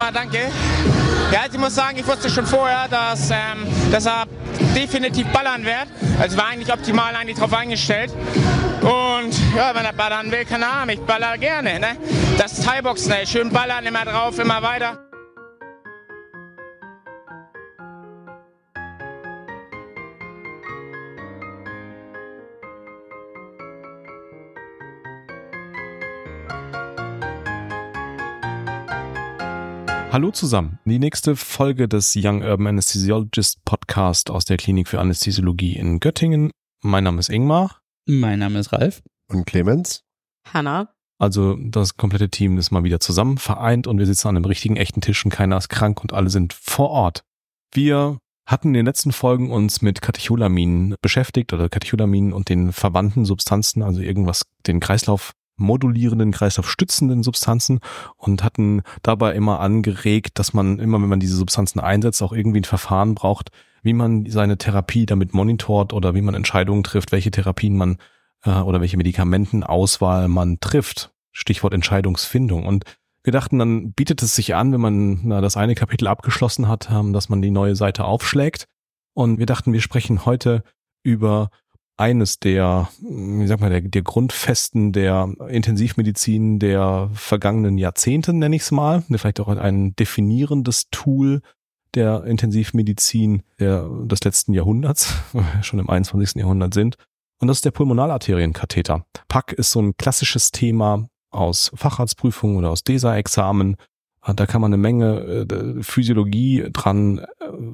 Ah, danke. Ja, also ich muss sagen, ich wusste schon vorher, dass, ähm, dass er definitiv ballern wird. Also war eigentlich optimal eigentlich drauf eingestellt. Und ja, wenn er ballern will, keine Ahnung, ich baller gerne. Ne? Das Thai-Boxen, ne? schön ballern, immer drauf, immer weiter. Hallo zusammen. Die nächste Folge des Young Urban Anesthesiologist Podcast aus der Klinik für Anästhesiologie in Göttingen. Mein Name ist Ingmar. Mein Name ist Ralf. Und Clemens. Hanna. Also das komplette Team ist mal wieder zusammen vereint und wir sitzen an einem richtigen echten Tisch und keiner ist krank und alle sind vor Ort. Wir hatten in den letzten Folgen uns mit Katecholamin beschäftigt oder Katecholamin und den verwandten Substanzen, also irgendwas den Kreislauf modulierenden, kreislaufstützenden Substanzen und hatten dabei immer angeregt, dass man immer, wenn man diese Substanzen einsetzt, auch irgendwie ein Verfahren braucht, wie man seine Therapie damit monitort oder wie man Entscheidungen trifft, welche Therapien man äh, oder welche Medikamentenauswahl man trifft. Stichwort Entscheidungsfindung. Und wir dachten, dann bietet es sich an, wenn man na, das eine Kapitel abgeschlossen hat, ähm, dass man die neue Seite aufschlägt. Und wir dachten, wir sprechen heute über eines der, wie sag mal, der, der Grundfesten der Intensivmedizin der vergangenen Jahrzehnte, nenne ich es mal. Vielleicht auch ein definierendes Tool der Intensivmedizin der, des letzten Jahrhunderts, schon im 21. Jahrhundert sind. Und das ist der Pulmonalarterienkatheter. PAC ist so ein klassisches Thema aus Facharztprüfungen oder aus DESA-Examen. Da kann man eine Menge äh, Physiologie dran äh,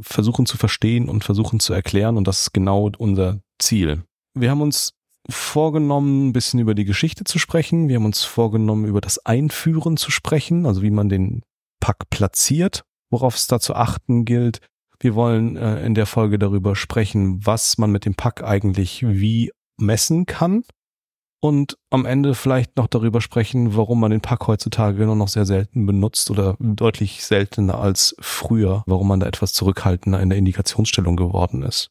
versuchen zu verstehen und versuchen zu erklären. Und das ist genau unser Ziel wir haben uns vorgenommen, ein bisschen über die Geschichte zu sprechen. Wir haben uns vorgenommen, über das Einführen zu sprechen, also wie man den Pack platziert, worauf es da zu achten gilt. Wir wollen äh, in der Folge darüber sprechen, was man mit dem Pack eigentlich wie messen kann. Und am Ende vielleicht noch darüber sprechen, warum man den Pack heutzutage nur noch sehr selten benutzt oder deutlich seltener als früher, warum man da etwas zurückhaltender in der Indikationsstellung geworden ist.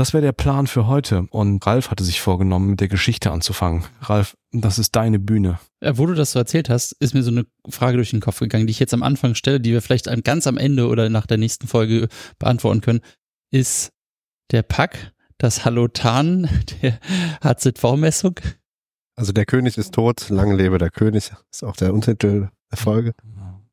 Das wäre der Plan für heute. Und Ralf hatte sich vorgenommen, mit der Geschichte anzufangen. Ralf, das ist deine Bühne. Ja, wo du das so erzählt hast, ist mir so eine Frage durch den Kopf gegangen, die ich jetzt am Anfang stelle, die wir vielleicht ganz am Ende oder nach der nächsten Folge beantworten können. Ist der Pack das Halotan der HZV-Messung? Also der König ist tot, lange lebe der König, ist auch der Untertitel der Folge.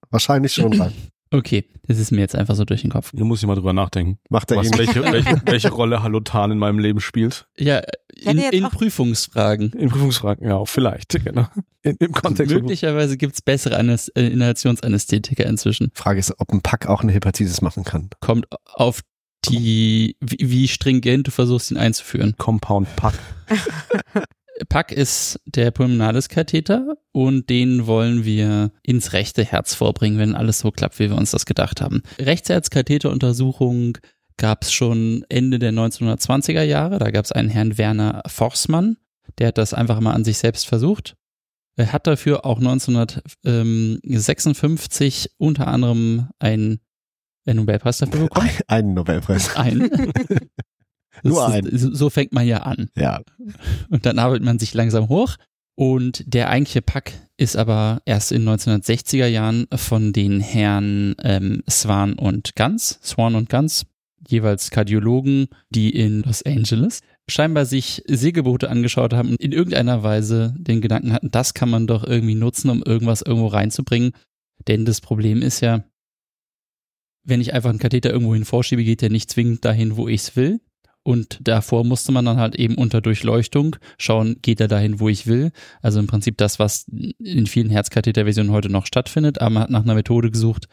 Wahrscheinlich schon, Ralf. Okay, das ist mir jetzt einfach so durch den Kopf. Du musst ich mal drüber nachdenken. Macht er Was, welche, welche, welche Rolle Halotan in meinem Leben spielt? Ja, in, in Prüfungsfragen. In Prüfungsfragen, ja, vielleicht, genau. In, Im Kontext. Möglicherweise gibt's bessere Anes äh, Inhalationsanästhetika inzwischen. Frage ist, ob ein Pack auch eine Hepatitis machen kann. Kommt auf die, wie, wie stringent du versuchst, ihn einzuführen. Compound Pack. PAC ist der Pulmonalis-Katheter und den wollen wir ins rechte Herz vorbringen, wenn alles so klappt, wie wir uns das gedacht haben. Rechtsherzkatheteruntersuchung gab es schon Ende der 1920er Jahre. Da gab es einen Herrn Werner Forssmann, der hat das einfach mal an sich selbst versucht. Er hat dafür auch 1956 unter anderem einen Nobelpreis dafür bekommen. Einen Nobelpreis. Einen. Nur ein. Ist, so fängt man ja an. Ja. Und dann arbeitet man sich langsam hoch. Und der eigentliche Pack ist aber erst in 1960er Jahren von den Herren ähm, Swan und Ganz, Swan und Ganz, jeweils Kardiologen, die in Los Angeles scheinbar sich Segelboote angeschaut haben und in irgendeiner Weise den Gedanken hatten, das kann man doch irgendwie nutzen, um irgendwas irgendwo reinzubringen. Denn das Problem ist ja, wenn ich einfach einen Katheter irgendwo hin vorschiebe, geht der nicht zwingend dahin, wo ich es will. Und davor musste man dann halt eben unter Durchleuchtung schauen, geht er dahin, wo ich will. Also im Prinzip das, was in vielen Herzkatheterversionen heute noch stattfindet, aber man hat nach einer Methode gesucht,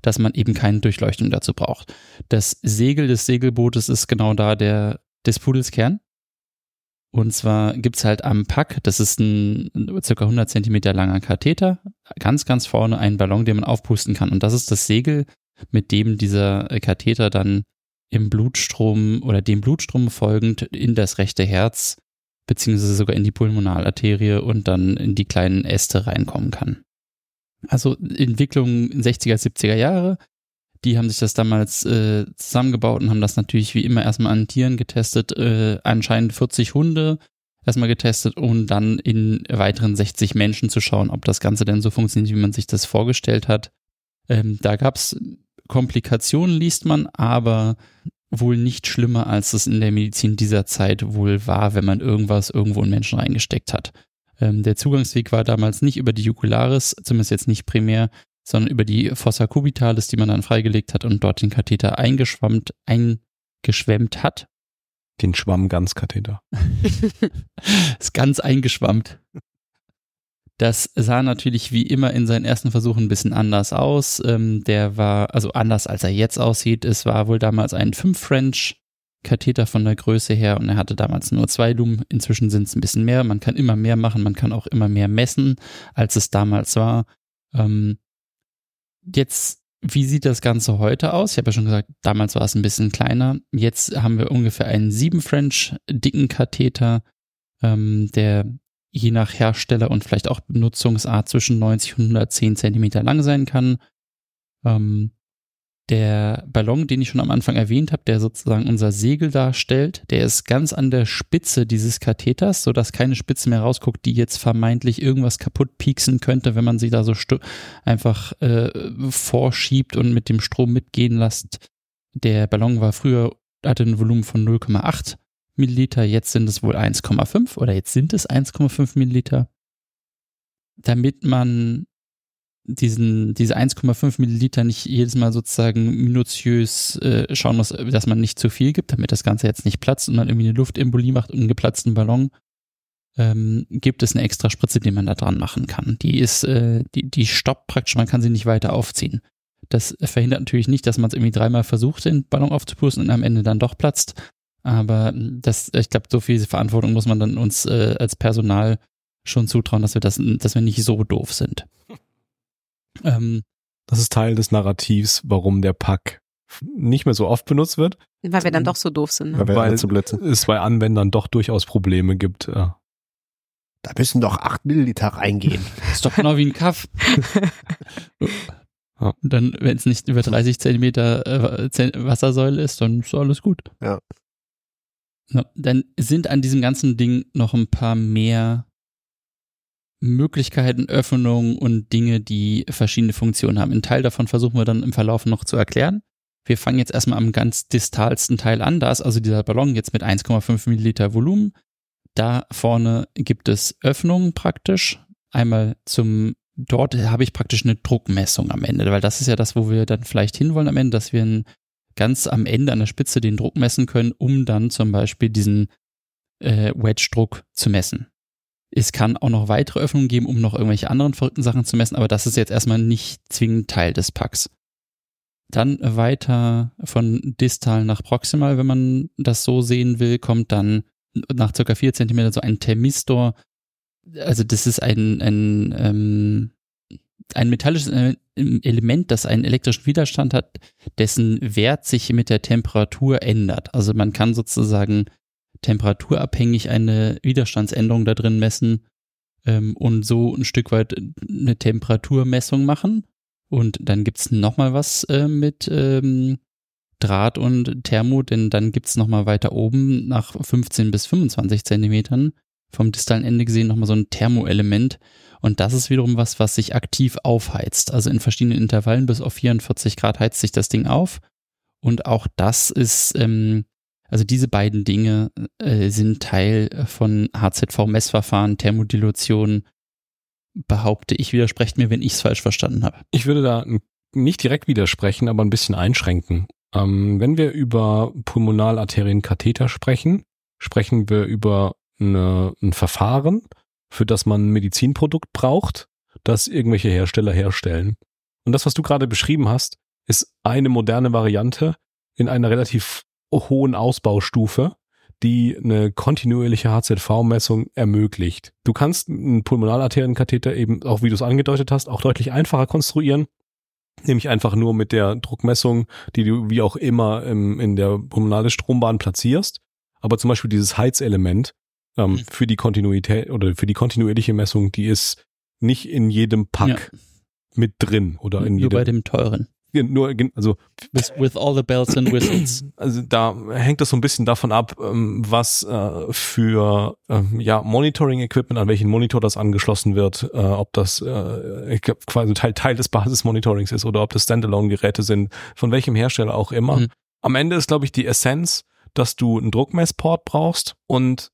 dass man eben keine Durchleuchtung dazu braucht. Das Segel des Segelbootes ist genau da der des Pudels Kern. Und zwar gibt's halt am Pack, das ist ein circa 100 Zentimeter langer Katheter, ganz, ganz vorne einen Ballon, den man aufpusten kann. Und das ist das Segel, mit dem dieser Katheter dann im Blutstrom oder dem Blutstrom folgend in das rechte Herz beziehungsweise sogar in die Pulmonalarterie und dann in die kleinen Äste reinkommen kann. Also Entwicklung in 60er, 70er Jahre, die haben sich das damals äh, zusammengebaut und haben das natürlich wie immer erstmal an Tieren getestet, äh, anscheinend 40 Hunde erstmal getestet und dann in weiteren 60 Menschen zu schauen, ob das Ganze denn so funktioniert, wie man sich das vorgestellt hat. Ähm, da gab es Komplikationen, liest man, aber wohl nicht schlimmer, als es in der Medizin dieser Zeit wohl war, wenn man irgendwas irgendwo in Menschen reingesteckt hat. Ähm, der Zugangsweg war damals nicht über die Jugularis, zumindest jetzt nicht primär, sondern über die Fossa cubitalis, die man dann freigelegt hat und dort den Katheter eingeschwammt, eingeschwemmt hat. Den Schwammganzkatheter. ist ganz eingeschwammt. Das sah natürlich wie immer in seinen ersten Versuchen ein bisschen anders aus. Ähm, der war, also anders als er jetzt aussieht. Es war wohl damals ein 5 French Katheter von der Größe her und er hatte damals nur zwei Lumen. Inzwischen sind es ein bisschen mehr. Man kann immer mehr machen, man kann auch immer mehr messen, als es damals war. Ähm, jetzt, wie sieht das Ganze heute aus? Ich habe ja schon gesagt, damals war es ein bisschen kleiner. Jetzt haben wir ungefähr einen 7 French dicken Katheter, ähm, der je nach Hersteller und vielleicht auch Benutzungsart zwischen 90 und 110 Zentimeter lang sein kann. Ähm, der Ballon, den ich schon am Anfang erwähnt habe, der sozusagen unser Segel darstellt, der ist ganz an der Spitze dieses Katheters, sodass keine Spitze mehr rausguckt, die jetzt vermeintlich irgendwas kaputt pieksen könnte, wenn man sie da so einfach äh, vorschiebt und mit dem Strom mitgehen lässt. Der Ballon war früher, hatte ein Volumen von 0,8 Milliliter, jetzt sind es wohl 1,5 oder jetzt sind es 1,5 Milliliter. Damit man diesen, diese 1,5 Milliliter nicht jedes Mal sozusagen minutiös äh, schauen muss, dass man nicht zu viel gibt, damit das Ganze jetzt nicht platzt und man irgendwie eine Luftembolie macht und einen geplatzten Ballon, ähm, gibt es eine extra Spritze, die man da dran machen kann. Die ist, äh, die, die stoppt praktisch, man kann sie nicht weiter aufziehen. Das verhindert natürlich nicht, dass man es irgendwie dreimal versucht, den Ballon aufzupusten und am Ende dann doch platzt. Aber das, ich glaube, so viel Verantwortung muss man dann uns äh, als Personal schon zutrauen, dass wir das, dass wir nicht so doof sind. Ähm, das ist Teil des Narrativs, warum der Pack nicht mehr so oft benutzt wird. Weil wir dann doch so doof sind. Ne? Weil, Weil es bei Anwendern doch durchaus Probleme gibt. Ja. Da müssen doch 8 Milliliter reingehen. Das ist doch genau wie ein Kaff. ja. Dann, wenn es nicht über 30 Zentimeter äh, Wassersäule ist, dann ist alles gut. Ja. Ja. Dann sind an diesem ganzen Ding noch ein paar mehr Möglichkeiten, Öffnungen und Dinge, die verschiedene Funktionen haben. Ein Teil davon versuchen wir dann im Verlauf noch zu erklären. Wir fangen jetzt erstmal am ganz distalsten Teil an. Da ist also dieser Ballon jetzt mit 1,5 Milliliter Volumen. Da vorne gibt es Öffnungen praktisch. Einmal zum, dort habe ich praktisch eine Druckmessung am Ende, weil das ist ja das, wo wir dann vielleicht hinwollen am Ende, dass wir ganz am Ende an der Spitze den Druck messen können, um dann zum Beispiel diesen äh, Wedge-Druck zu messen. Es kann auch noch weitere Öffnungen geben, um noch irgendwelche anderen verrückten Sachen zu messen, aber das ist jetzt erstmal nicht zwingend Teil des Packs. Dann weiter von distal nach proximal, wenn man das so sehen will, kommt dann nach circa vier Zentimeter so ein Thermistor. Also das ist ein, ein, ähm, ein metallisches Element, das einen elektrischen Widerstand hat, dessen Wert sich mit der Temperatur ändert. Also man kann sozusagen temperaturabhängig eine Widerstandsänderung da drin messen ähm, und so ein Stück weit eine Temperaturmessung machen. Und dann gibt's noch mal was äh, mit ähm, Draht und Thermo, denn dann gibt's noch mal weiter oben nach 15 bis 25 Zentimetern vom distalen Ende gesehen noch mal so ein Thermoelement. Und das ist wiederum was, was sich aktiv aufheizt. Also in verschiedenen Intervallen bis auf 44 Grad heizt sich das Ding auf. Und auch das ist ähm, also diese beiden Dinge äh, sind Teil von HZV-Messverfahren, Thermodilution, behaupte ich, widersprecht mir, wenn ich es falsch verstanden habe. Ich würde da nicht direkt widersprechen, aber ein bisschen einschränken. Ähm, wenn wir über Pulmonalarterienkatheter sprechen, sprechen wir über eine, ein Verfahren, für das man ein Medizinprodukt braucht, das irgendwelche Hersteller herstellen. Und das, was du gerade beschrieben hast, ist eine moderne Variante in einer relativ hohen Ausbaustufe, die eine kontinuierliche HZV-Messung ermöglicht. Du kannst einen Pulmonalarterienkatheter eben, auch wie du es angedeutet hast, auch deutlich einfacher konstruieren, nämlich einfach nur mit der Druckmessung, die du wie auch immer im, in der pulmonale Strombahn platzierst. Aber zum Beispiel dieses Heizelement ähm, mhm. für die Kontinuität oder für die kontinuierliche Messung, die ist nicht in jedem Pack ja. mit drin oder in Nur jedem. bei dem teuren. nur, also with, with all the bells and whistles. Also da hängt das so ein bisschen davon ab, ähm, was äh, für ähm, ja Monitoring-Equipment, an welchen Monitor das angeschlossen wird, äh, ob das äh, quasi Teil, Teil des Basis-Monitorings ist oder ob das Standalone-Geräte sind, von welchem Hersteller auch immer. Mhm. Am Ende ist, glaube ich, die Essenz, dass du einen Druckmessport brauchst und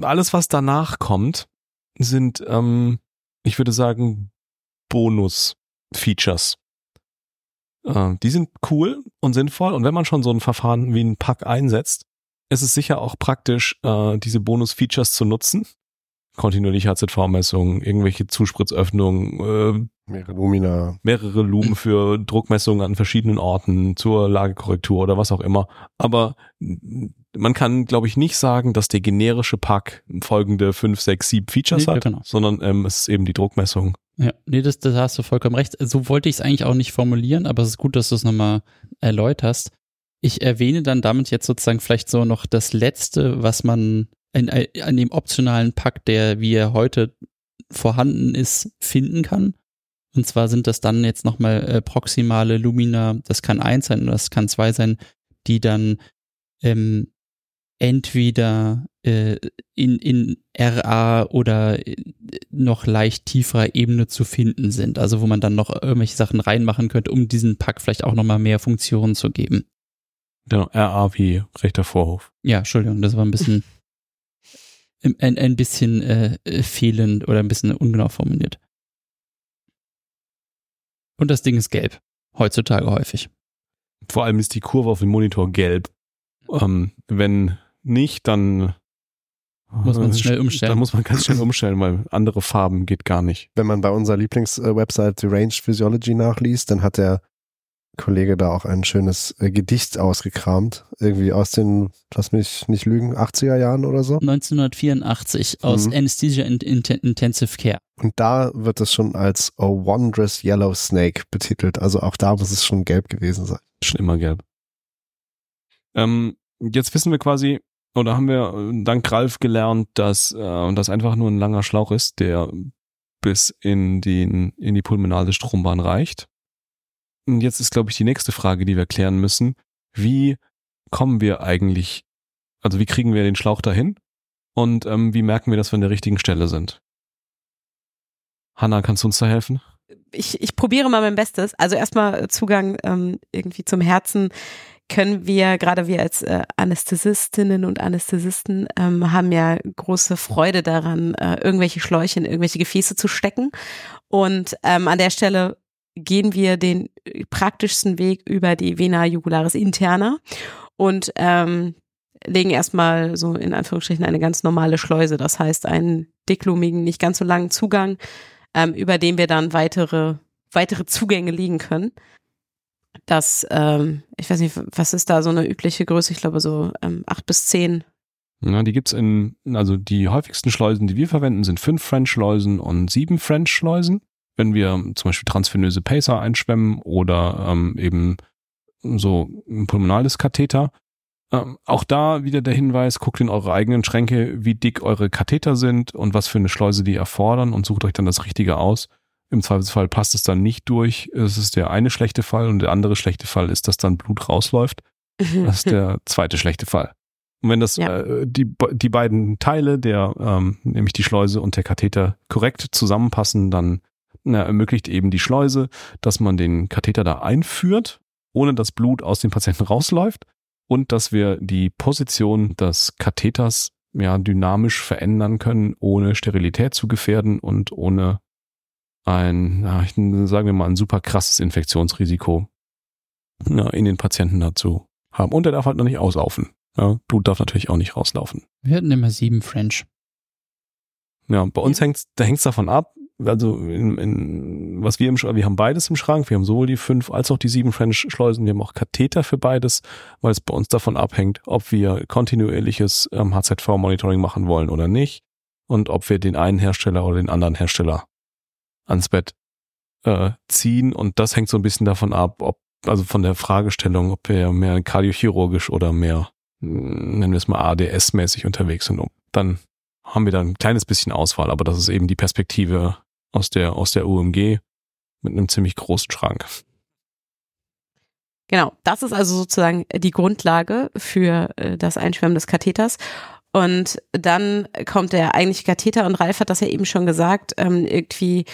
alles, was danach kommt, sind, ähm, ich würde sagen, Bonus-Features. Äh, die sind cool und sinnvoll und wenn man schon so ein Verfahren wie ein Pack einsetzt, ist es sicher auch praktisch, äh, diese Bonus-Features zu nutzen. Kontinuierliche HZV-Messungen, irgendwelche Zuspritzöffnungen, äh, mehrere Lumina, mehrere Lumen für Druckmessungen an verschiedenen Orten zur Lagekorrektur oder was auch immer. Aber man kann, glaube ich, nicht sagen, dass der generische Pack folgende fünf, sechs, sieben Features nee, hat, genau. sondern ähm, es ist eben die Druckmessung. Ja, nee, das, das hast du vollkommen recht. So wollte ich es eigentlich auch nicht formulieren, aber es ist gut, dass du es nochmal erläuterst. Ich erwähne dann damit jetzt sozusagen vielleicht so noch das Letzte, was man in, an dem optionalen Pack, der wie er heute vorhanden ist, finden kann. Und zwar sind das dann jetzt nochmal äh, proximale Lumina, das kann eins sein oder das kann zwei sein, die dann ähm, entweder äh, in, in RA oder äh, noch leicht tieferer Ebene zu finden sind. Also wo man dann noch irgendwelche Sachen reinmachen könnte, um diesen Pack vielleicht auch nochmal mehr Funktionen zu geben. Genau, RA wie rechter Vorhof. Ja, Entschuldigung, das war ein bisschen ein, ein bisschen äh, fehlend oder ein bisschen ungenau formuliert. Und das Ding ist gelb. Heutzutage häufig. Vor allem ist die Kurve auf dem Monitor gelb. Ähm, wenn nicht, dann muss man es schnell umstellen. Dann muss man ganz schnell umstellen, weil andere Farben geht gar nicht. Wenn man bei unserer Lieblingswebsite The Range Physiology nachliest, dann hat der Kollege da auch ein schönes äh, Gedicht ausgekramt. Irgendwie aus den, lass mich nicht lügen, 80er Jahren oder so. 1984 aus mhm. Anesthesia and Intensive Care. Und da wird es schon als A Wondrous Yellow Snake betitelt. Also auch da muss es schon gelb gewesen sein. Schon immer gelb. Ähm, jetzt wissen wir quasi, oder haben wir äh, dank Ralf gelernt, dass äh, das einfach nur ein langer Schlauch ist, der bis in, den, in die pulmonale Strombahn reicht. Und jetzt ist, glaube ich, die nächste Frage, die wir klären müssen. Wie kommen wir eigentlich, also wie kriegen wir den Schlauch dahin? Und ähm, wie merken wir, dass wir an der richtigen Stelle sind? Hanna, kannst du uns da helfen? Ich, ich probiere mal mein Bestes. Also erstmal Zugang ähm, irgendwie zum Herzen können wir, gerade wir als äh, Anästhesistinnen und Anästhesisten, ähm, haben ja große Freude daran, äh, irgendwelche Schläuche in irgendwelche Gefäße zu stecken. Und ähm, an der Stelle gehen wir den praktischsten Weg über die Vena jugularis interna und ähm, legen erstmal so in Anführungsstrichen eine ganz normale Schleuse, das heißt einen dicklumigen, nicht ganz so langen Zugang, ähm, über den wir dann weitere, weitere Zugänge legen können. Das, ähm, ich weiß nicht, was ist da so eine übliche Größe? Ich glaube so ähm, acht bis zehn. Ja, die gibt's in, also die häufigsten Schleusen, die wir verwenden, sind fünf French-Schleusen und sieben French-Schleusen wenn wir zum Beispiel transvenöse Pacer einschwemmen oder ähm, eben so ein pulmonales Katheter. Ähm, auch da wieder der Hinweis, guckt in eure eigenen Schränke, wie dick eure Katheter sind und was für eine Schleuse die erfordern und sucht euch dann das Richtige aus. Im Zweifelsfall passt es dann nicht durch. Es ist der eine schlechte Fall und der andere schlechte Fall ist, dass dann Blut rausläuft. Das ist der zweite schlechte Fall. Und wenn das ja. äh, die, die beiden Teile, der ähm, nämlich die Schleuse und der Katheter korrekt zusammenpassen, dann na, ermöglicht eben die Schleuse, dass man den Katheter da einführt, ohne dass Blut aus dem Patienten rausläuft und dass wir die Position des Katheters ja dynamisch verändern können, ohne Sterilität zu gefährden und ohne ein, ja, sagen wir mal, ein super krasses Infektionsrisiko ja, in den Patienten dazu haben. Und er darf halt noch nicht auslaufen. Ja, Blut darf natürlich auch nicht rauslaufen. Wir hatten immer sieben French. Ja, bei uns hängt's, da hängt's davon ab, also in, in, was wir im Schrank, wir haben beides im Schrank, wir haben sowohl die fünf als auch die sieben French-Schleusen, wir haben auch Katheter für beides, weil es bei uns davon abhängt, ob wir kontinuierliches ähm, HZV-Monitoring machen wollen oder nicht und ob wir den einen Hersteller oder den anderen Hersteller ans Bett äh, ziehen und das hängt so ein bisschen davon ab, ob, also von der Fragestellung, ob wir mehr kardiochirurgisch oder mehr, hm, nennen wir es mal ADS-mäßig unterwegs sind. Dann haben wir da ein kleines bisschen Auswahl, aber das ist eben die Perspektive aus der, aus der UMG mit einem ziemlich großen Schrank. Genau, das ist also sozusagen die Grundlage für äh, das Einschwemmen des Katheters. Und dann kommt der eigentliche Katheter und Ralf hat das ja eben schon gesagt, ähm, irgendwie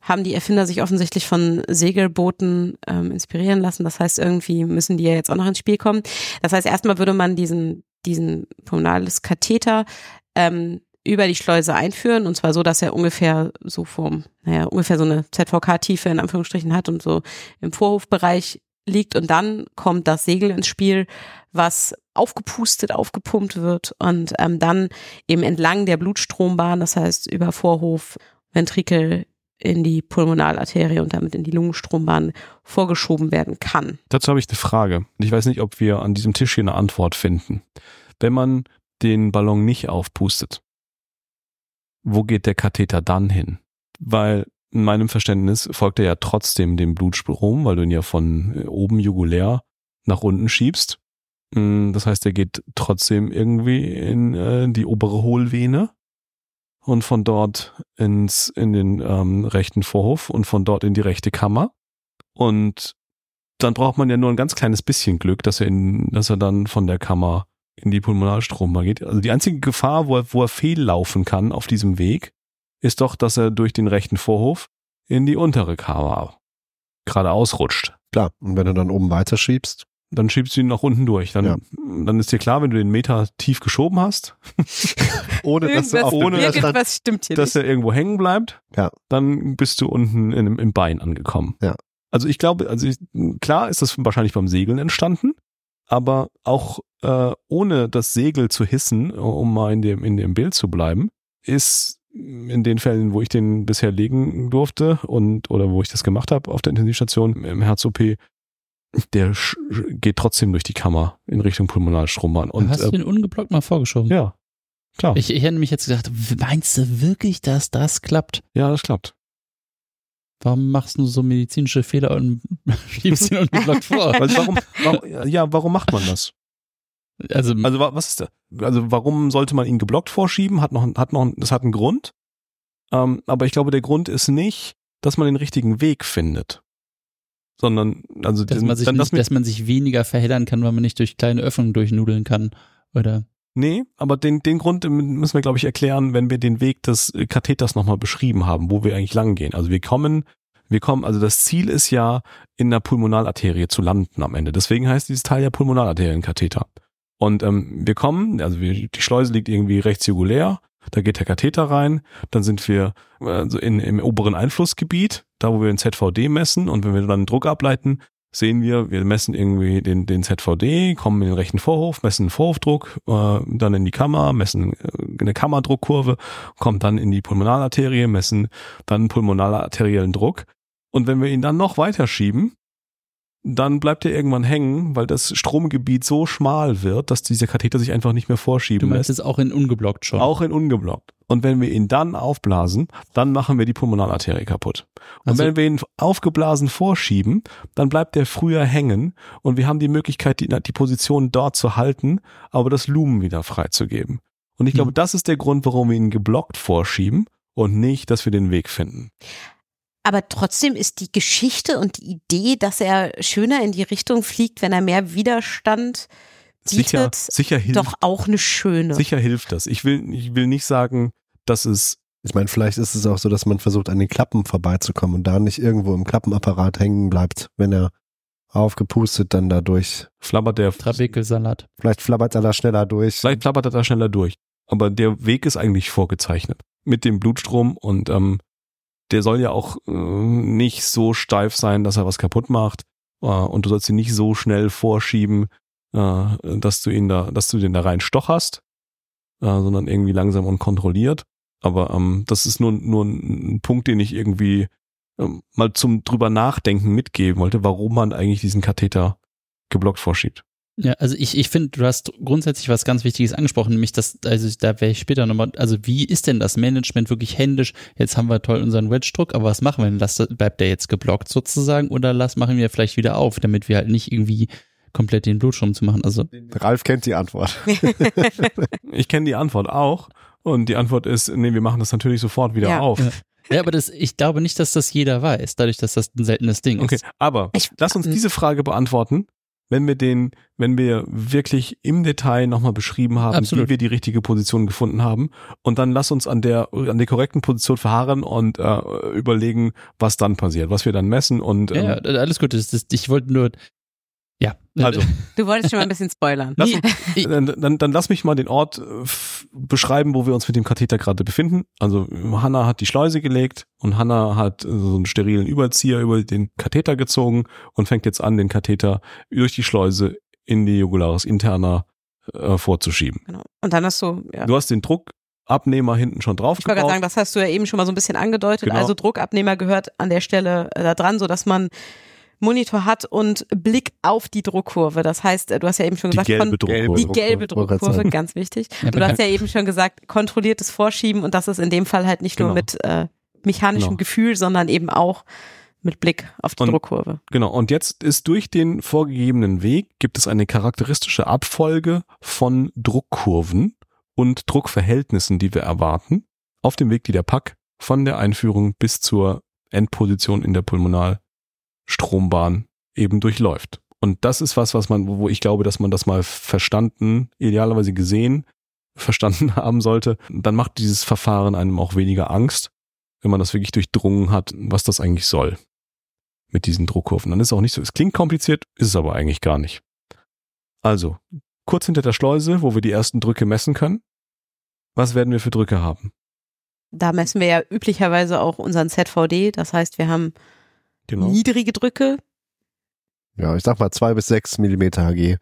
haben die Erfinder sich offensichtlich von Segelbooten ähm, inspirieren lassen. Das heißt, irgendwie müssen die ja jetzt auch noch ins Spiel kommen. Das heißt, erstmal würde man diesen, diesen pulmonales Katheter ähm, über die Schleuse einführen und zwar so, dass er ungefähr so vom, naja, ungefähr so eine ZVK-Tiefe in Anführungsstrichen hat und so im Vorhofbereich liegt und dann kommt das Segel ins Spiel, was aufgepustet, aufgepumpt wird und ähm, dann eben entlang der Blutstrombahn, das heißt über Vorhof, Ventrikel in die Pulmonalarterie und damit in die Lungenstrombahn vorgeschoben werden kann. Dazu habe ich eine Frage. Ich weiß nicht, ob wir an diesem Tisch hier eine Antwort finden. Wenn man den Ballon nicht aufpustet, wo geht der Katheter dann hin? Weil in meinem Verständnis folgt er ja trotzdem dem Blutstrom, weil du ihn ja von äh, oben jugulär nach unten schiebst. Mm, das heißt, er geht trotzdem irgendwie in äh, die obere Hohlvene und von dort ins in den ähm, rechten Vorhof und von dort in die rechte Kammer. Und dann braucht man ja nur ein ganz kleines bisschen Glück, dass er in, dass er dann von der Kammer in die Pulmonalstrombahn geht. Also die einzige Gefahr, wo er, wo er fehllaufen kann auf diesem Weg, ist doch, dass er durch den rechten Vorhof in die untere Kammer gerade ausrutscht. Klar, und wenn du dann oben weiterschiebst, dann schiebst du ihn nach unten durch. Dann, Ja. dann ist dir klar, wenn du den Meter tief geschoben hast, ohne dass du ohne, dass hier dass er irgendwo hängen bleibt, Ja. dann bist du unten in, im Bein angekommen. Ja. Also ich glaube, also ich, klar ist das wahrscheinlich beim Segeln entstanden, aber auch äh, ohne das Segel zu hissen, um mal in dem, in dem Bild zu bleiben, ist in den Fällen, wo ich den bisher legen durfte und oder wo ich das gemacht habe auf der Intensivstation im Herz-OP, der sch- geht trotzdem durch die Kammer in Richtung Pulmonalstrombahn. Und Hast du äh, den ungeblockt mal vorgeschoben? ja, klar. Ich, ich hätte mich jetzt gedacht, meinst du wirklich, dass das klappt? ja, das klappt. Warum machst du so medizinische Fehler und schiebst ihn ungeblockt vor? Also warum, warum, ja, warum macht man das? Also, Also wa- was ist da? Also warum sollte man ihn geblockt vorschieben? Hat noch, hat noch, das hat einen Grund. Ähm, aber ich glaube, der Grund ist nicht, dass man den richtigen Weg findet, sondern also dass den- man, sich dann nicht, dass man sich weniger verheddern kann, weil man nicht durch kleine Öffnungen durchnudeln kann. Oder nee, aber den den Grund müssen wir glaube ich erklären, wenn wir den Weg des äh, Katheters nochmal beschrieben haben, wo wir eigentlich lang gehen. Also wir kommen wir kommen, also das Ziel ist ja, in der Pulmonalarterie zu landen am Ende. Deswegen heißt dieses Teil ja Pulmonalarterienkatheter. Und ähm, wir kommen, also wir, die Schleuse liegt irgendwie rechts jugulär, da geht der Katheter rein, dann sind wir also in, im oberen Einflussgebiet, da wo wir den ZVD messen und wenn wir dann Druck ableiten, sehen wir, wir messen irgendwie den, den ZVD, kommen in den rechten Vorhof, messen den Vorhofdruck, äh, dann in die Kammer, messen äh, eine Kammerdruckkurve, kommen dann in die Pulmonalarterie, messen dann pulmonalarteriellen Druck. Und wenn wir ihn dann noch weiter schieben, dann bleibt er irgendwann hängen, weil das Stromgebiet so schmal wird, dass dieser Katheter sich einfach nicht mehr du vorschieben meinst lässt. es auch in ungeblockt schon. Auch in ungeblockt. Und wenn wir ihn dann aufblasen, dann machen wir die Pulmonalarterie kaputt. Und Also- wenn wir ihn aufgeblasen vorschieben, dann bleibt er früher hängen und wir haben die Möglichkeit, die, die Position dort zu halten, aber das Lumen wieder freizugeben. Und ich glaube, Hm. das ist der Grund, warum wir ihn geblockt vorschieben und nicht, dass wir den Weg finden. Aber trotzdem ist die Geschichte und die Idee, dass er schöner in die Richtung fliegt, wenn er mehr Widerstand Sicher, bietet, sicher hilft, doch auch eine schöne. sicher hilft das. Ich will, ich will nicht sagen, dass es ich meine, vielleicht ist es auch so, dass man versucht, an den Klappen vorbeizukommen und da nicht irgendwo im Klappenapparat hängen bleibt, wenn er aufgepustet dann dadurch. flabbert der, Trabekelsalat. Vielleicht flabbert er da schneller durch. vielleicht flabbert er da schneller durch. Aber der Weg ist eigentlich vorgezeichnet. Mit dem Blutstrom und ähm, der soll ja auch äh, nicht so steif sein, dass er was kaputt macht. Äh, und du sollst ihn nicht so schnell vorschieben, äh, dass du ihn da, dass du den da rein stocherst, äh, sondern irgendwie langsam und kontrolliert. Aber ähm, das ist nur, nur ein Punkt, den ich irgendwie ähm, mal zum drüber nachdenken mitgeben wollte, warum man eigentlich diesen Katheter geblockt vorschiebt. Ja, also ich, ich finde, du hast grundsätzlich was ganz Wichtiges angesprochen, nämlich das, also da wäre ich später nochmal, also wie ist denn das Management wirklich händisch? Jetzt haben wir toll unseren Wedge-Druck, aber was machen wir denn? Lass, bleibt der jetzt geblockt sozusagen oder lass, machen wir vielleicht wieder auf, damit wir halt nicht irgendwie komplett den Blutstrom zu machen. Also Ralf kennt die Antwort. Ich kenne die Antwort auch. Und die Antwort ist, nee, wir machen das natürlich sofort wieder Ja. auf. Ja. Ja, aber das, ich glaube nicht, dass das jeder weiß, dadurch, dass das ein seltenes Ding Okay, ist. aber Ich- lass uns ähm, diese Frage beantworten, wenn wir den, wenn wir wirklich im Detail nochmal beschrieben haben, Absolut. wie wir die richtige Position gefunden haben. Und dann lass uns an der, an der korrekten Position verharren und äh, überlegen, was dann passiert, was wir dann messen und Ja, ja, ähm, alles gut. Das, das, ich wollte nur, ja. also Du wolltest schon mal ein bisschen spoilern. Lass dann, dann, dann lass mich mal den Ort äh, beschreiben, wo wir uns mit dem Katheter gerade befinden. Also Hanna hat die Schleuse gelegt und Hanna hat äh, so einen sterilen Überzieher über den Katheter gezogen und fängt jetzt an, den Katheter durch die Schleuse in die Jugularis interna äh, vorzuschieben. Genau. Und dann hast du, ja. Du hast den Druckabnehmer hinten schon drauf Ich wollte gerade sagen, das hast du ja eben schon mal so ein bisschen angedeutet. Genau. Also Druckabnehmer gehört an der Stelle äh, da dran, so dass man Monitor hat und Blick auf die Druckkurve. Das heißt, äh, du hast ja eben schon die gesagt, gelbe kon- Druckkurve. die gelbe Druckkurve, ganz wichtig. Und du hast ja eben schon gesagt, kontrolliertes Vorschieben und das ist in dem Fall halt nicht nur Genau. mit äh, mechanischem Genau. Gefühl, sondern eben auch mit Blick auf die Und- Druckkurve. Genau, und jetzt ist durch den vorgegebenen Weg gibt es eine charakteristische Abfolge von Druckkurven und Druckverhältnissen, die wir erwarten, auf dem Weg, die der Pack von der Einführung bis zur Endposition in der Pulmonalstrombahn eben durchläuft. Und das ist was, was man, wo ich glaube, dass man das mal verstanden, idealerweise gesehen, verstanden haben sollte. Dann macht dieses Verfahren einem auch weniger Angst, wenn man das wirklich durchdrungen hat, was das eigentlich soll mit diesen Druckkurven. Dann ist es auch nicht so, es klingt kompliziert, ist es aber eigentlich gar nicht. Also, kurz hinter der Schleuse, wo wir die ersten Drücke messen können. Was werden wir für Drücke haben? Da messen wir ja üblicherweise auch unseren ZVD. Das heißt, wir haben Genau. niedrige Drücke. Ja, ich sag mal zwei bis sechs Millimeter Hg.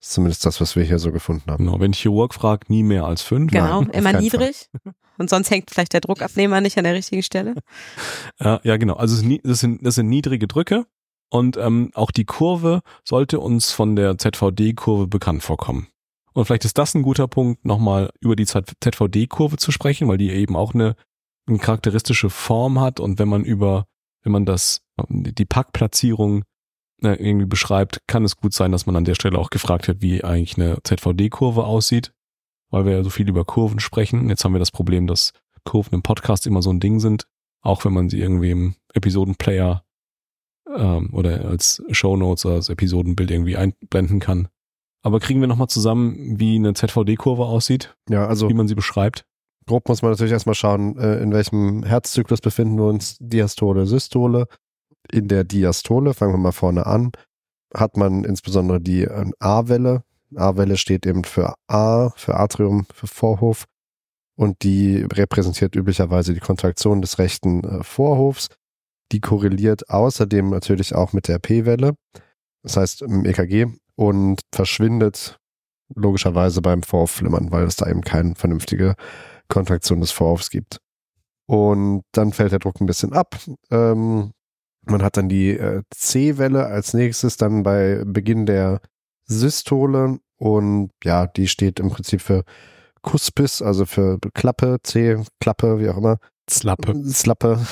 Ist zumindest das, was wir hier so gefunden haben. Genau, wenn Chirurg fragt, nie mehr als fünf. Genau, Nein, immer niedrig. Und sonst hängt vielleicht der Druckabnehmer nicht an der richtigen Stelle. Ja, ja, genau. Also das sind, das sind niedrige Drücke und ähm, auch die Kurve sollte uns von der ZVD-Kurve bekannt vorkommen. Und vielleicht ist das ein guter Punkt, nochmal über die ZVD-Kurve zu sprechen, weil die eben auch eine, eine charakteristische Form hat und wenn man über, wenn man das, die Packplatzierung äh, irgendwie beschreibt, kann es gut sein, dass man an der Stelle auch gefragt hat, wie eigentlich eine ZVD-Kurve aussieht, weil wir ja so viel über Kurven sprechen. Jetzt haben wir das Problem, dass Kurven im Podcast immer so ein Ding sind, auch wenn man sie irgendwie im Episodenplayer ähm, oder als Shownotes oder als Episodenbild irgendwie einblenden kann. Aber kriegen wir nochmal zusammen, wie eine ZVD-Kurve aussieht, Ja, also wie man sie beschreibt? Grob muss man natürlich erstmal schauen, äh, in welchem Herzzyklus befinden wir uns, Diastole, Systole. In der Diastole, fangen wir mal vorne an, hat man insbesondere die äh, A-Welle. A-Welle steht eben für A, für Atrium, für Vorhof. Und die repräsentiert üblicherweise die Kontraktion des rechten äh, Vorhofs. Die korreliert außerdem natürlich auch mit der P-Welle, das heißt im EKG, und verschwindet logischerweise beim Vorhofflimmern, weil es da eben keine vernünftige Kontraktion des Vorhofs gibt. Und dann fällt der Druck ein bisschen ab. Ähm, man hat dann die äh, C-Welle als nächstes, dann bei Beginn der Systole. Und ja, die steht im Prinzip für Cuspis, also für Klappe, C, Klappe, wie auch immer. Slappe. Slappe.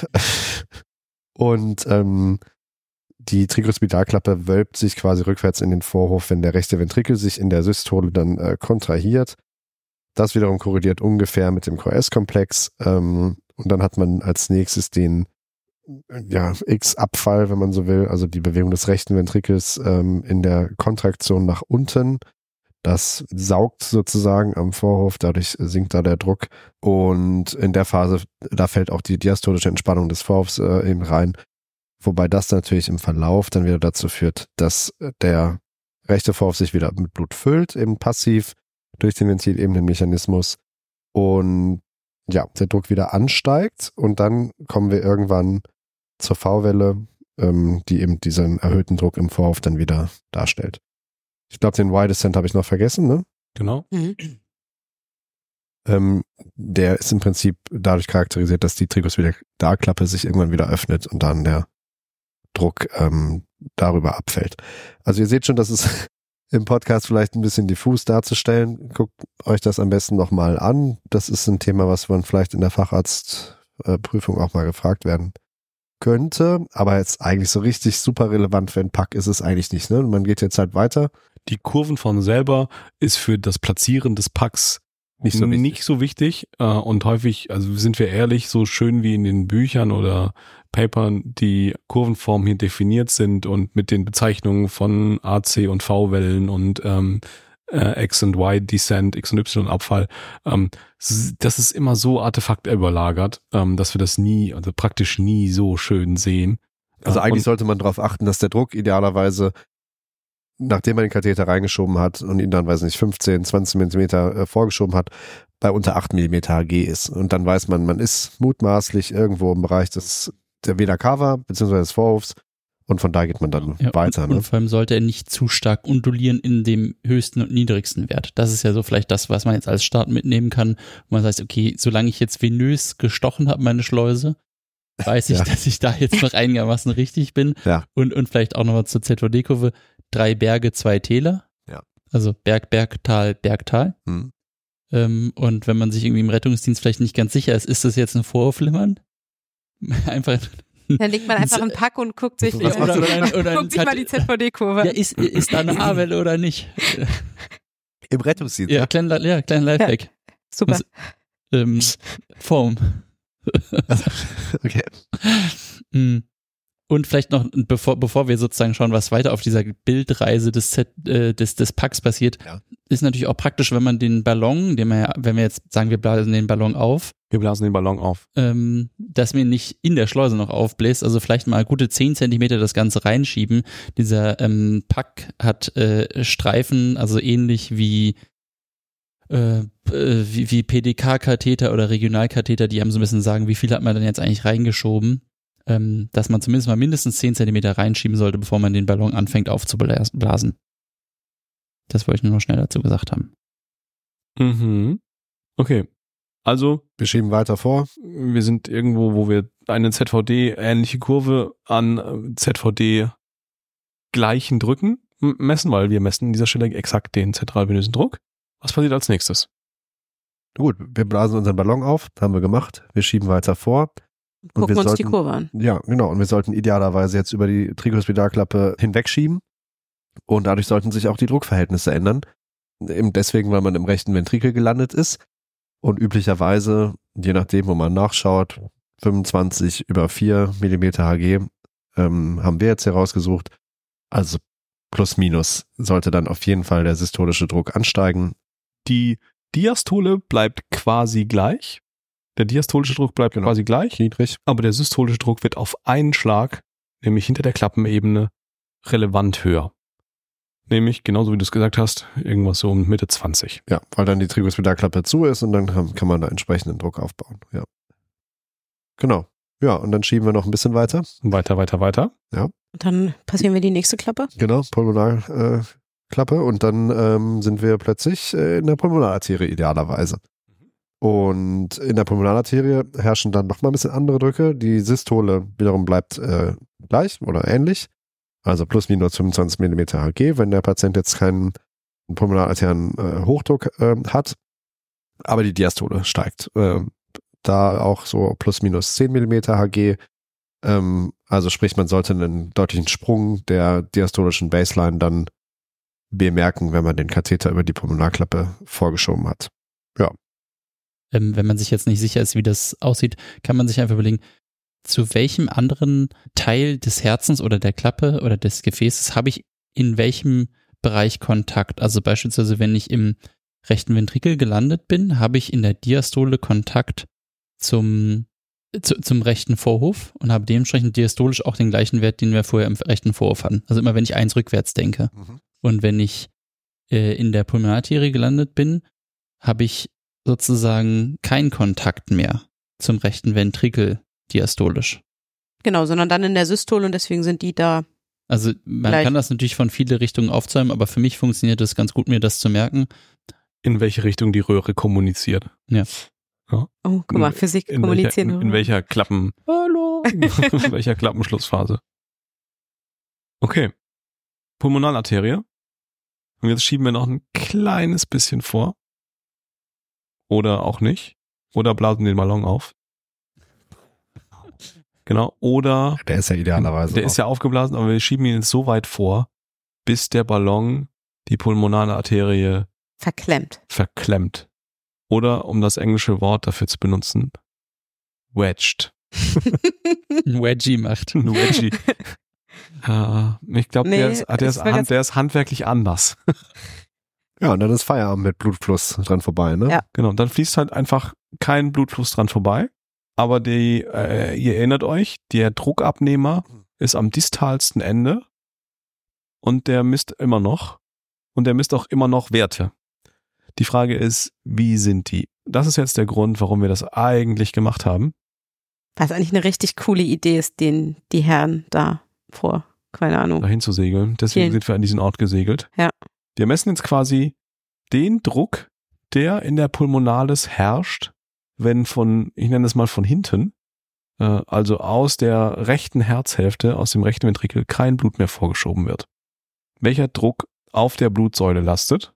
Und ähm, die Tricuspidalklappe wölbt sich quasi rückwärts in den Vorhof, wenn der rechte Ventrikel sich in der Systole dann äh, kontrahiert. Das wiederum korreliert ungefähr mit dem QS-Komplex. Ähm, und dann hat man als nächstes den ja, X-Abfall, wenn man so will, also die Bewegung des rechten Ventrikels ähm, in der Kontraktion nach unten. Das saugt sozusagen am Vorhof, dadurch sinkt da der Druck. Und in der Phase, da fällt auch die diastolische Entspannung des Vorhofs äh, eben rein. Wobei das natürlich im Verlauf dann wieder dazu führt, dass der rechte Vorhof sich wieder mit Blut füllt, eben passiv durch den Ventilebenenmechanismus und ja, der Druck wieder ansteigt und dann kommen wir irgendwann zur V-Welle, ähm, die eben diesen erhöhten Druck im Vorhof dann wieder darstellt. Ich glaube, den Y-Descent habe ich noch vergessen, ne? Genau. Mhm. Ähm, der ist im Prinzip dadurch charakterisiert, dass die Tricuspidalklappe sich irgendwann wieder öffnet und dann der Druck ähm, darüber abfällt. Also ihr seht schon, dass es im Podcast vielleicht ein bisschen diffus darzustellen. Guckt euch das am besten nochmal an. Das ist ein Thema, was man vielleicht in der Facharztprüfung auch mal gefragt werden könnte. Aber jetzt eigentlich so richtig super relevant für einen Pack ist es eigentlich nicht. Ne? Man geht jetzt halt weiter. Die Kurvenform selber ist für das Platzieren des Packs Nicht so wichtig. nicht so wichtig äh, und häufig, also sind wir ehrlich, so schön wie in den Büchern oder Papern die Kurvenformen hier definiert sind und mit den Bezeichnungen von AC und V-Wellen und ähm, äh, X und Y Descent, X und Y Abfall, ähm, das ist immer so artefaktüberlagert, ähm, dass wir das nie, also praktisch nie so schön sehen. Also Äh, eigentlich und- sollte man darauf achten, dass der Druck idealerweise, nachdem man den Katheter reingeschoben hat und ihn dann, weiß nicht, 15, 20 Zentimeter äh, vorgeschoben hat, bei unter 8 Millimeter Hg ist. Und dann weiß man, man ist mutmaßlich irgendwo im Bereich des, der Vena Cava, beziehungsweise des Vorhofs. Und von da geht man dann Ja, weiter. und, Ne? und vor allem sollte er nicht zu stark undulieren in dem höchsten und niedrigsten Wert. Das ist ja so vielleicht das, was man jetzt als Start mitnehmen kann. Wo man sagt, okay, solange ich jetzt venös gestochen habe, meine Schleuse, weiß ich, Ja. dass ich da jetzt noch einigermaßen richtig bin. Ja. Und, und vielleicht auch nochmal zur ZVD-Kurve. Drei Berge, zwei Täler. Ja. Also Berg, Berg, Tal, Berg, Tal. Hm. Ähm, und wenn man sich irgendwie im Rettungsdienst vielleicht nicht ganz sicher ist, ist das jetzt ein Vorhofflimmern? Einfach Dann legt man einfach einen Pack und guckt sich, denn? Oder- oder ein guckt sich mal die ZVD-Kurve Ja, ist, ist da eine A-Welle oder nicht? Im Rettungsdienst. Ja, klein, ja, klein Lifehack. Super. Ähm, Foam. Okay. Mm. Und vielleicht noch, bevor, bevor wir sozusagen schauen, was weiter auf dieser Bildreise des, Set, äh, des, des Packs passiert, Ja. ist natürlich auch praktisch, wenn man den Ballon, den wir ja, wenn wir jetzt sagen, wir blasen den Ballon auf, wir blasen den Ballon auf. ähm, dass mir nicht in der Schleuse noch aufbläst, also vielleicht mal gute 10 Zentimeter das Ganze reinschieben. Dieser ähm, Pack hat äh, Streifen, also ähnlich wie äh, äh, wie, wie PDK-Katheter oder Regionalkatheter, die haben so ein bisschen sagen, wie viel hat man denn jetzt eigentlich reingeschoben, ähm, dass man zumindest mal mindestens 10 Zentimeter reinschieben sollte, bevor man den Ballon anfängt aufzublasen. Das wollte ich nur noch schnell dazu gesagt haben. Mhm. Okay. Also, Wir schieben weiter vor. wir sind irgendwo, wo wir eine ZVD-ähnliche Kurve an äh, ZVD gleichen Drücken messen, weil wir messen an dieser Stelle exakt den zentralvenösen Druck. Was passiert als nächstes? Gut, wir blasen unseren Ballon auf, haben wir gemacht. Wir schieben weiter vor. Und Gucken wir uns die sollten- Kurve an. Ja, genau. Und wir sollten idealerweise jetzt über die Trigospidalklappe hinwegschieben. Und dadurch sollten sich auch die Druckverhältnisse ändern. Eben deswegen, weil man im rechten Ventrikel gelandet ist. Und üblicherweise, je nachdem, wo man nachschaut, 25 über 4 Millimeter Hg ähm, haben wir jetzt herausgesucht. Also plus minus sollte dann auf jeden Fall der systolische Druck ansteigen. Die Diastole bleibt quasi gleich. Der diastolische Druck bleibt Genau. quasi gleich, Niedrig. aber der systolische Druck wird auf einen Schlag, nämlich hinter der Klappenebene, relevant höher. Nämlich, genauso wie du es gesagt hast, irgendwas so um Mitte 20. Ja, weil dann die Trigospidalklappe zu ist und dann kann man da entsprechenden Druck aufbauen. Ja. Genau. Ja, und dann schieben wir noch ein bisschen weiter. Weiter, weiter, weiter. Und dann passieren wir die nächste Klappe. Genau, Pulmonalklappe. Äh, Klappe. und dann ähm, sind wir plötzlich äh, in der Pulmonalarterie idealerweise. Und in der Pulmonalarterie herrschen dann nochmal ein bisschen andere Drücke. Die Systole wiederum bleibt äh, gleich oder ähnlich. Also plus minus 25 Millimeter Hg, wenn der Patient jetzt keinen pulmonalarteriellen äh, Hochdruck äh, hat. Aber die Diastole steigt. Äh, da auch so plus minus 10 Millimeter Hg. Ähm, also sprich, man sollte einen deutlichen Sprung der diastolischen Baseline dann bemerken, wenn man den Katheter über die Pulmonarklappe vorgeschoben hat. Ähm, wenn man sich jetzt nicht sicher ist, wie das aussieht, kann man sich einfach überlegen, zu welchem anderen Teil des Herzens oder der Klappe oder des Gefäßes habe ich in welchem Bereich Kontakt? Also beispielsweise, wenn ich im rechten Ventrikel gelandet bin, habe ich in der Diastole Kontakt zum, zu, zum rechten Vorhof und habe dementsprechend diastolisch auch den gleichen Wert, den wir vorher im rechten Vorhof hatten. Also immer wenn ich eins rückwärts denke. Und wenn ich äh, in der Pulmonararterie gelandet bin, habe ich sozusagen keinen Kontakt mehr zum rechten Ventrikel diastolisch. Genau, sondern dann in der Systole und deswegen sind die da. Also man Gleich. kann das natürlich von viele Richtungen aufzäumen, aber für mich funktioniert es ganz gut, mir das zu merken. In welche Richtung die Röhre kommuniziert. Oh, guck mal, In- Physik In welcher, kommunizieren. in, in welcher Klappen, Hallo. in welcher Klappenschlussphase. Okay. Pulmonalarterie. Und jetzt schieben wir noch ein kleines bisschen vor. Oder auch nicht. Oder blasen den Ballon auf. Genau. Oder Der ist ja idealerweise. der ist ja aufgeblasen, aber wir schieben ihn jetzt so weit vor, bis der Ballon die pulmonale Arterie Verklemmt. verklemmt. Oder um das englische Wort dafür zu benutzen, wedged. Ein Wedgie macht. Ein Wedgie. Ja, ich glaube, Nee, der, ist, der, ist hand, ganz- der ist handwerklich anders. Ja, und dann ist Feierabend mit Blutfluss dran vorbei, ne? Ja. Genau, dann fließt halt einfach kein Blutfluss dran vorbei. Aber die, äh, ihr erinnert euch, der Druckabnehmer ist am distalsten Ende und der misst immer noch und der misst auch immer noch Werte. Die Frage ist, wie sind die? Das ist jetzt der Grund, warum wir das eigentlich gemacht haben. Was eigentlich eine richtig coole Idee ist, den die Herren da vor, keine Ahnung. dahin zu segeln. Deswegen Vielen. sind wir an diesen Ort gesegelt. Ja. Wir messen jetzt quasi den Druck, der in der Pulmonalis herrscht, wenn von, ich nenne es mal von hinten, äh, also aus der rechten Herzhälfte, aus dem rechten Ventrikel, kein Blut mehr vorgeschoben wird. Welcher Druck auf der Blutsäule lastet?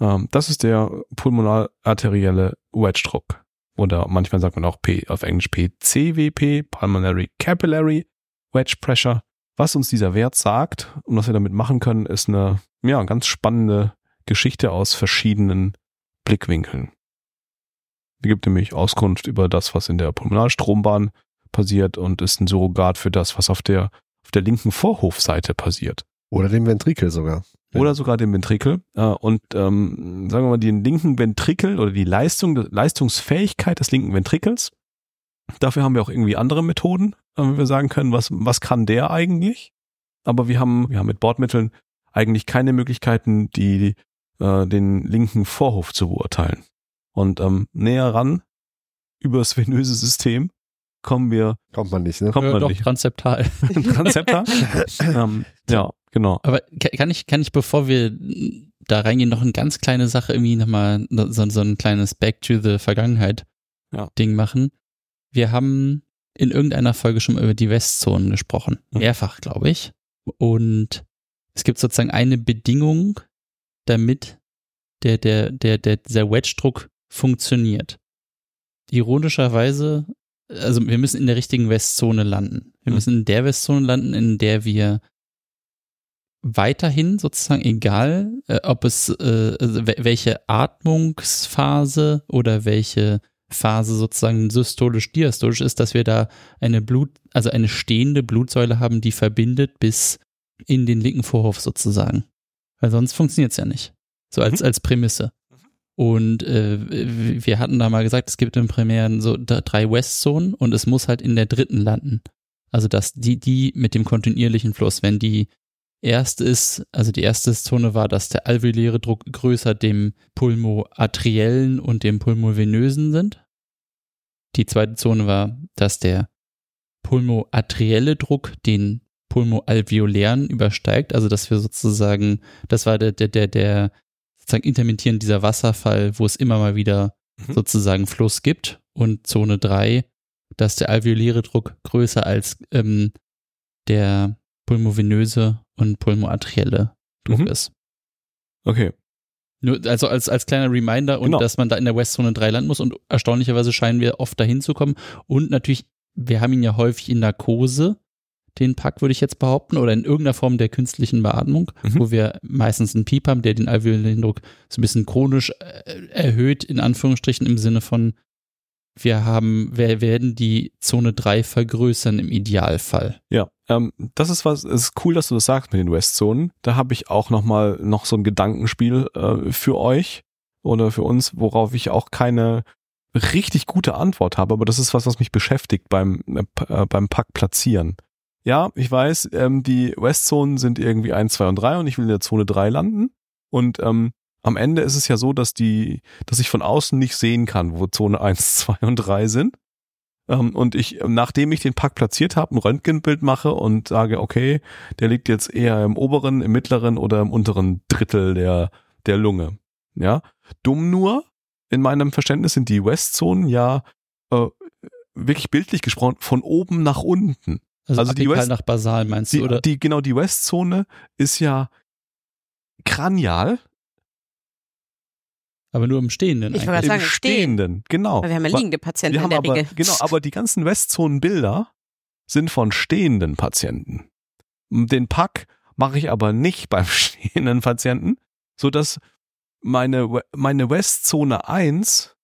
Ähm, das ist der pulmonal-arterielle Wedge-Druck. Oder manchmal sagt man auch P, auf Englisch PCWP, Pulmonary Capillary Wedge Pressure. Was uns dieser Wert sagt und was wir damit machen können, ist eine ja, ganz spannende Geschichte aus verschiedenen Blickwinkeln. Die gibt nämlich Auskunft über das, was in der Pulmonalstrombahn passiert und ist ein Surrogat für das, was auf der, auf der linken Vorhofseite passiert. Oder dem Ventrikel sogar. Oder sogar dem Ventrikel. Äh, und ähm, sagen wir mal, den linken Ventrikel oder die Leistung, Leistungsfähigkeit des linken Ventrikels. Dafür haben wir auch irgendwie andere Methoden, äh, wie wir sagen können, was, was kann der eigentlich? Aber wir haben, wir haben mit Bordmitteln eigentlich keine Möglichkeiten, die äh, den linken Vorhof zu beurteilen. Und ähm, näher ran, übers venöse System, kommen wir, Kommt man nicht, ne? kommt Äh, man doch, nicht. transzeptal. Transzepter? ähm, ja, genau. Aber ka- kann ich, kann ich, bevor wir da reingehen, noch eine ganz kleine Sache irgendwie nochmal so, so ein kleines Back to the Vergangenheit Ja. Ding machen? Wir haben in irgendeiner Folge schon mal über die Westzonen gesprochen. Mehrfach, glaube ich. Und es gibt sozusagen eine Bedingung, damit der, der, der, der, dieser Wedge-Druck funktioniert. Ironischerweise, also wir müssen in der richtigen Westzone landen. Wir Mhm. müssen in der Westzone landen, in der wir weiterhin sozusagen, egal äh, ob es äh, also wel- welche Atmungsphase oder welche Phase sozusagen systolisch-diastolisch ist, dass wir da eine Blut, also eine stehende Blutsäule haben, die verbindet bis in den linken Vorhof sozusagen. Weil sonst funktioniert es ja nicht. So als, Mhm. als Prämisse. Und äh, wir hatten da mal gesagt, es gibt im Primären so drei Westzonen und es muss halt in der dritten landen. Also dass die, die mit dem kontinuierlichen Fluss, wenn die erste ist, also die erste Zone war, dass der alveoläre Druck größer dem pulmoarteriellen und dem pulmovenösen sind. Die zweite Zone war, dass der pulmoarterielle Druck den pulmoalveolären übersteigt, also dass wir sozusagen, das war der, der, der, der sozusagen intermittierend dieser Wasserfall, wo es immer mal wieder Mhm. sozusagen Fluss gibt. Und Zone 3, dass der alveoläre Druck größer als ähm, der pulmovenöse und pulmoarterielle Druck Mhm. ist. Okay. Nur, also als, als kleiner Reminder und Genau. dass man da in der Westzone 3 landen muss und erstaunlicherweise scheinen wir oft dahin zu kommen. Und natürlich, wir haben ihn ja häufig in Narkose, den Pack würde ich jetzt behaupten, oder in irgendeiner Form der künstlichen Beatmung, Mhm. wo wir meistens einen Piep haben, der den alveolären Druck so ein bisschen chronisch äh, erhöht, in Anführungsstrichen im Sinne von, wir haben, wir werden die Zone 3 vergrößern im Idealfall. Ja, ähm, das ist was, es ist cool, dass du das sagst mit den Westzonen. Da habe ich auch noch mal noch so ein Gedankenspiel äh, für euch oder für uns, worauf ich auch keine richtig gute Antwort habe, aber das ist was, was mich beschäftigt beim äh, äh, beim Pack platzieren. Ja, ich weiß, ähm, die Westzonen sind irgendwie 1, 2 und 3 und ich will in der Zone 3 landen und ähm, am Ende ist es ja so, dass die, dass ich von außen nicht sehen kann, wo Zone 1, 2 und 3 sind. Ähm, und ich, nachdem ich den Pack platziert habe, ein Röntgenbild mache und sage, okay, der liegt jetzt eher im oberen, im mittleren oder im unteren Drittel der, der Lunge. Ja, dumm nur, in meinem Verständnis sind die Westzonen ja äh, wirklich bildlich gesprochen von oben nach unten. Also, Also die West- nach basal meinst Die, du, oder? die, genau, die Westzone ist ja kranial aber nur im Stehenden Ich eigentlich. wollte im sagen, stehen. Stehenden, genau. Weil wir haben ja liegende Patienten Wir in haben der aber, Regel. genau, aber die ganzen Westzonenbilder sind von stehenden Patienten. Den Pack mache ich aber nicht beim stehenden Patienten, so dass meine, meine Westzone 1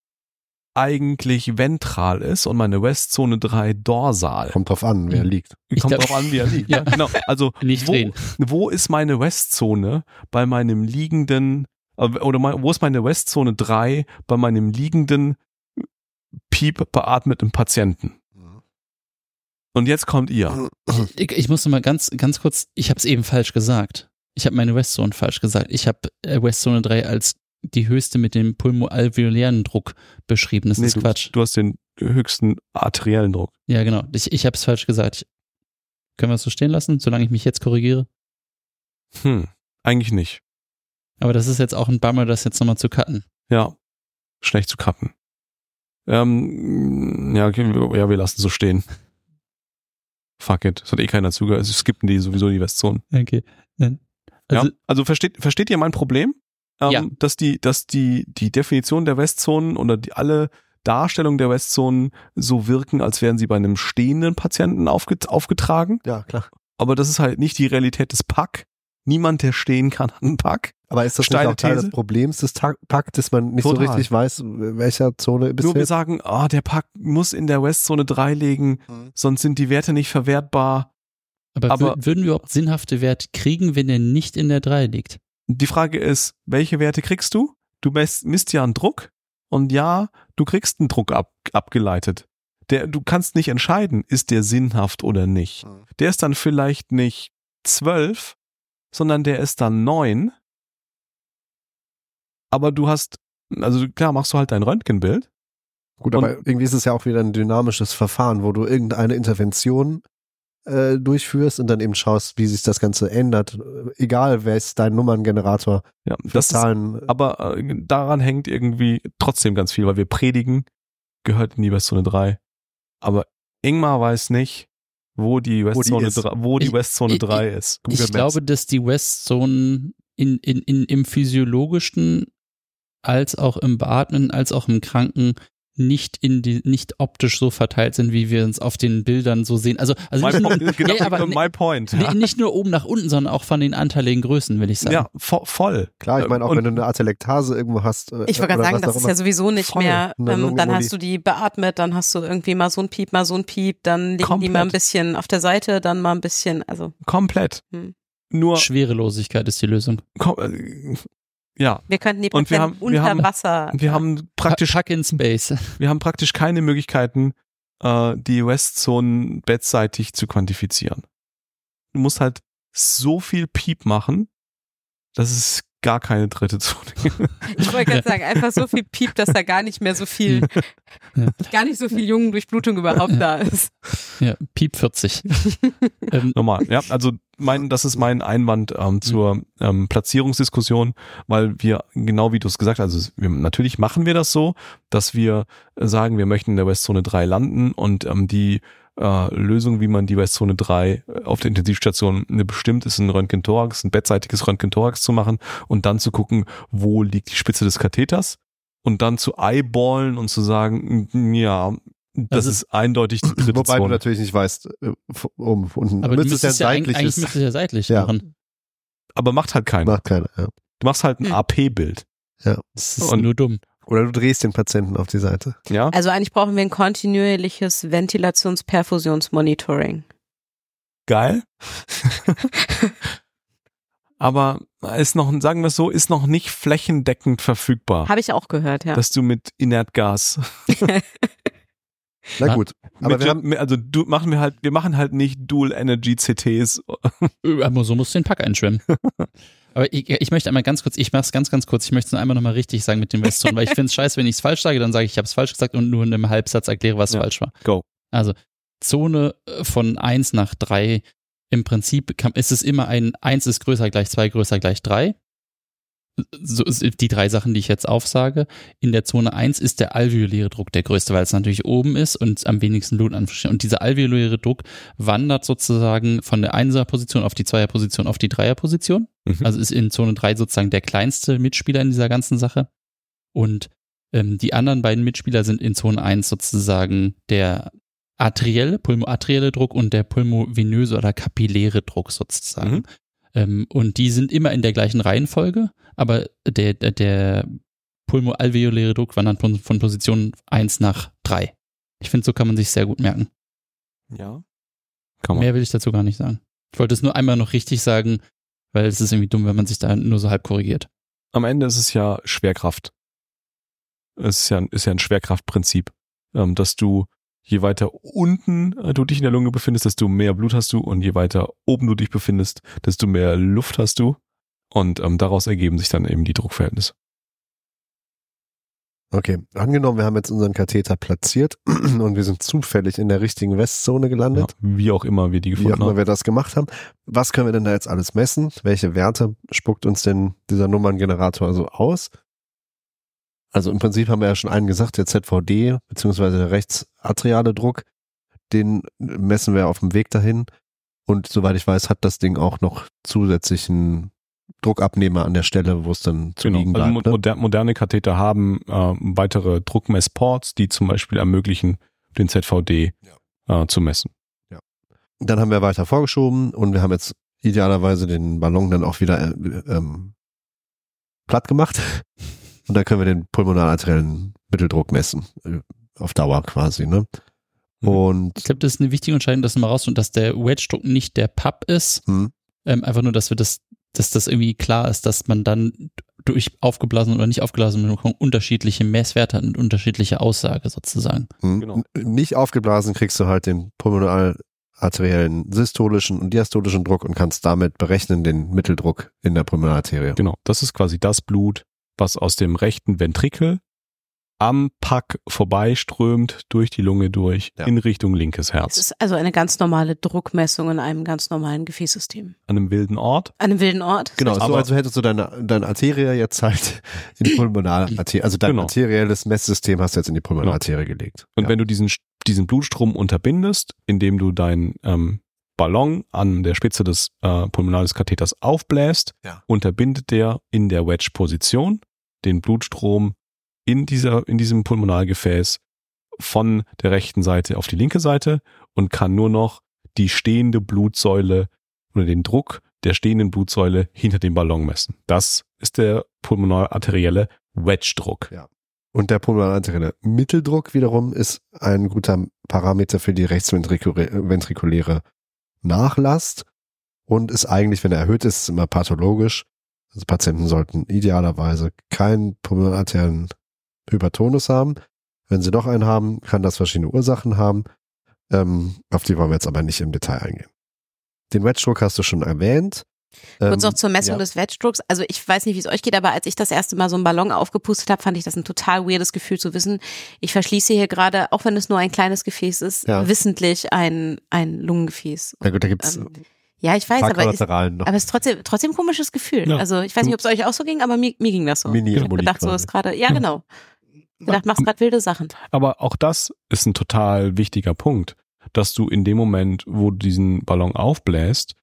eigentlich ventral ist und meine Westzone 3 dorsal. Kommt drauf an, wer Mhm. liegt. Ich Kommt glaub- drauf an, wie er liegt. ja, genau. Also Nicht wo, drehen. wo ist meine Westzone bei meinem liegenden äh, oder mein, wo ist meine Westzone 3 bei meinem liegenden Piep beatmeten Patienten? Und jetzt kommt ihr. Ich, ich musste mal ganz, ganz kurz, ich habe es eben falsch gesagt. Ich habe meine Westzone falsch gesagt. Ich habe äh, Westzone 3 als die höchste mit dem pulmoalveolären Druck beschrieben. Das Nee, ist du, Quatsch. Du hast den höchsten arteriellen Druck. Ja, genau. Ich, ich habe es falsch gesagt. Ich, können wir es so stehen lassen, solange ich mich jetzt korrigiere? Hm, eigentlich nicht. Aber das ist jetzt auch ein Bummer, das jetzt nochmal zu cutten. Ja, schlecht zu cutten. Ähm, ja, okay, wir- ja, wir lassen so stehen. Fuck it. Es hat eh keiner zugehört. Also skippen die sowieso die Westzonen. Okay. Also, ja, also versteht, versteht ihr mein Problem? Ähm, Ja. Dass die, dass die, die Definition der Westzonen oder die, alle Darstellungen der Westzonen so wirken, als wären sie bei einem stehenden Patienten aufget aufgetragen. Ja, klar. Aber das ist halt nicht die Realität des Pack. Niemand, der stehen kann, hat einen Pack. Aber ist das Steile nicht auch Teil These? des Problems des Pakt, dass man nicht so Total. richtig weiß, welcher Zone bist Nur wir sagen, ah, der Pack muss in der Westzone 3 liegen, Mhm. sonst sind die Werte nicht verwertbar. aber, aber- wür- würden wir überhaupt sinnhafte Werte kriegen, wenn der nicht in der 3 liegt? Die Frage ist, welche Werte kriegst du? Du misst, misst ja einen Druck und ja, du kriegst einen Druck ab, abgeleitet. Der, du kannst nicht entscheiden, ist der sinnhaft oder nicht. Mhm. Der ist dann vielleicht nicht 12, sondern der ist dann 9. Aber du hast, also klar, machst du halt dein Röntgenbild. Gut, aber irgendwie ist es ja auch wieder ein dynamisches Verfahren, wo du irgendeine Intervention äh, durchführst und dann eben schaust, wie sich das Ganze ändert. Egal, wer ist dein Nummerngenerator Ja, für das ist, Zahlen. aber äh, daran hängt irgendwie trotzdem ganz viel, weil wir predigen, gehört in die Westzone 3. Aber Ingmar weiß nicht, wo die Westzone, ist. 3, wo die Westzone ich- 3 ist. Ich glaube, dass die Westzonen in, in, in, im physiologischen als auch im Beatmen, als auch im Kranken nicht in die, nicht optisch so verteilt sind, wie wir uns auf den Bildern so sehen. Also, also My nicht, nur, point, genau, ja, aber my point. ni- Ja, nicht nur oben nach unten, sondern auch von den anteiligen Größen, will ich sagen. ja vo voll. Klar, ich meine, auch Und- wenn du eine Atelektase irgendwo hast. äh, Ich wollte gerade sagen, das ist ja sowieso nicht Voll. mehr. Ähm, dann hast du die beatmet, dann hast du irgendwie mal so ein Piep, mal so ein Piep, dann liegen die Komplett. mal ein bisschen auf der Seite, dann mal ein bisschen, also Komplett. Hm. Nur, Schwerelosigkeit ist die Lösung. Ja, wir könnten die Patienten haben- wir unter haben- Wasser. wir haben praktisch, Pack in Space. wir haben praktisch keine Möglichkeiten, äh, die Westzonen bettseitig zu quantifizieren. Du musst halt so viel Piep machen, dass es gar keine dritte Zone gibt. Ich wollte gerade sagen, einfach so viel Piep, dass da gar nicht mehr so viel, Ja. gar nicht so viel Jungendurchblutung überhaupt da ist. Ja, Piep 40. ähm, Normal, ja. Also mein, das ist mein Einwand ähm, zur ähm, Platzierungsdiskussion, weil wir, genau wie du es gesagt hast, also wir, natürlich machen wir das so, dass wir äh, sagen, wir möchten in der Westzone 3 landen und ähm, die äh, Lösung, wie man die Westzone 3 auf der Intensivstation eine bestimmt ist, ein Röntgenthorax, ein bettseitiges Röntgenthorax zu machen und dann zu gucken, wo liegt die Spitze des Katheters und dann zu eyeballen und zu sagen, ja, das Also- ist eindeutig die dritte Wobei du Zone. natürlich nicht weißt, äh, um unten. aber du müsstest müsstest ja, eigentlich, eigentlich müsstest du ja seitlich Ja. machen. Aber macht halt keiner. Macht keiner, ja. Du machst halt ein Hm. AP-Bild. Das ist Und- nur dumm. Oder du drehst den Patienten auf die Seite. Ja? Also eigentlich brauchen wir ein kontinuierliches Ventilationsperfusionsmonitoring. Geil. Aber ist noch, sagen wir es so, ist noch nicht flächendeckend verfügbar. Habe ich auch gehört, ja. Dass du mit Inertgas. Na gut. Aber mit, wir haben, also du, machen wir halt, wir machen halt nicht Dual Energy CTs. Äh, Aber so musst du den Pack einschwemmen. Aber ich, ich möchte einmal ganz kurz, ich mach's ganz, ganz kurz, ich möchte es nur einmal nochmal richtig sagen mit dem Westzonen, weil ich finde es scheiße, wenn ich es falsch sage, dann sage ich, ich habe es falsch gesagt und nur in einem Halbsatz erkläre, was Ja. falsch war. Go. Also Zone äh, von 1 nach 3, im Prinzip ist es immer ein 1 ist größer gleich 2, größer gleich 3. So die drei Sachen, die ich jetzt aufsage. In der Zone 1 ist der alveoläre Druck der größte, weil es natürlich oben ist und am wenigsten Blut anfällt. Und dieser alveoläre Druck wandert sozusagen von der Einser-Position auf die Zweier-Position auf die Dreier-Position. Mhm. Also ist in Zone 3 sozusagen der kleinste Mitspieler in dieser ganzen Sache. Und ähm, die anderen beiden Mitspieler sind in Zone 1 sozusagen der arterielle, pulmoarterielle Druck und der pulmovenöse oder kapilläre Druck sozusagen. Mhm. Ähm, und die sind immer in der gleichen Reihenfolge, aber der, der, der pulmoalveoläre Druck wandert von, von Position 1 nach 3. Ich finde, so kann man sich sehr gut merken. Ja. Kann man. Mehr will ich dazu gar nicht sagen. Ich wollte es nur einmal noch richtig sagen, weil es ist irgendwie dumm, wenn man sich da nur so halb korrigiert. Am Ende ist es ja Schwerkraft. Es ist ja, ist ja ein Schwerkraftprinzip, ähm, dass du je weiter unten äh, du dich in der Lunge befindest, desto mehr Blut hast du und je weiter oben du dich befindest, desto mehr Luft hast du und ähm, daraus ergeben sich dann eben die Druckverhältnisse. Okay, angenommen, wir haben jetzt unseren Katheter platziert und wir sind zufällig in der richtigen Westzone Ja, gelandet. wie auch immer wir die Wie auch gefunden immer haben. wir das gemacht haben. Was können wir denn da jetzt alles messen? Welche Werte spuckt uns denn dieser Nummerngenerator so aus? Also im Prinzip haben wir ja schon einen gesagt, der ZVD, beziehungsweise der rechtsatriale Druck, den messen wir auf dem Weg dahin. Und soweit ich weiß, hat das Ding auch noch zusätzlichen Druckabnehmer an der Stelle, wo es dann zu Genau. liegen Also bleibt. ne? moder moderne Katheter haben äh, weitere Druckmessports, die zum Beispiel ermöglichen, den ZVD äh, zu messen. Dann haben wir weiter vorgeschoben und wir haben jetzt idealerweise den Ballon dann auch wieder äh, ähm, platt gemacht. Und dann können wir den pulmonalarteriellen Mitteldruck messen. äh, Auf Dauer quasi, ne? Mhm. Und Ich glaube, das ist eine wichtige Entscheidung, dass mal raus und dass der Wedge-Druck nicht der Pub ist. hm, Ähm, einfach nur, dass wir das, dass das irgendwie klar ist, dass man dann durch aufgeblasen oder nicht aufgeblasen unterschiedliche Messwerte hat und unterschiedliche Aussage sozusagen. hm, Genau. nicht aufgeblasen kriegst du halt den pulmonalarteriellen systolischen und diastolischen Druck und kannst damit berechnen den Mitteldruck in der Pulmonalarterie. Genau, das ist quasi das Blut, was aus dem rechten Ventrikel am Pack vorbeiströmt, durch die Lunge durch, Ja. in Richtung linkes Es Herz. ist also eine ganz normale Druckmessung in einem ganz normalen Gefäßsystem. An einem wilden Ort. An einem wilden Ort. Genau, so Aber- also hättest du deine, deine Arterie jetzt halt in die Pulmonalarterie, also dein Genau. arterielles Messsystem hast du jetzt in die Pulmonalarterie gelegt. Und ja. wenn du diesen, diesen Blutstrom unterbindest, indem du deinen ähm, Ballon an der Spitze des äh, pulmonales Katheters aufbläst, Ja. unterbindet der in der Wedge-Position den Blutstrom in, dieser, in diesem Pulmonalgefäß von der rechten Seite auf die linke Seite und kann nur noch die stehende Blutsäule oder den Druck der stehenden Blutsäule hinter dem Ballon messen. Das ist der pulmonalarterielle Wedge-Druck. Und der pulmonalarterielle Mitteldruck wiederum ist ein guter Parameter für die rechtsventrikuläre Nachlast und ist eigentlich, wenn er erhöht ist immer pathologisch. Also Patienten sollten idealerweise keinen pulmonalarteriellen Hypertonus haben. Wenn sie doch einen haben, kann das verschiedene Ursachen haben. Ähm, auf die wollen wir jetzt aber nicht im Detail eingehen. Den Wedge-Druck hast du schon erwähnt. Kurz Ähm, noch zur Messung ja. des Wedge-Drucks. Also ich weiß nicht, wie es euch geht, aber als ich das erste Mal so einen Ballon aufgepustet habe, fand ich das ein total weirdes Gefühl zu wissen, ich verschließe hier gerade, auch wenn es nur ein kleines Gefäß ist, Ja. wissentlich ein, ein Lungengefäß. Na gut, da gibt's Ähm, ja, ich weiß, aber, ist, aber es ist trotzdem, trotzdem ein komisches Gefühl. Ja. Also ich weiß nicht, ob es euch auch so ging, aber mir, mir ging das so. Mini ich habe gedacht, so ist gerade, ja genau. Gedacht, machst gerade wilde Sachen. Aber auch das ist ein total wichtiger Punkt, dass du in dem Moment, wo du diesen Ballon aufbläst,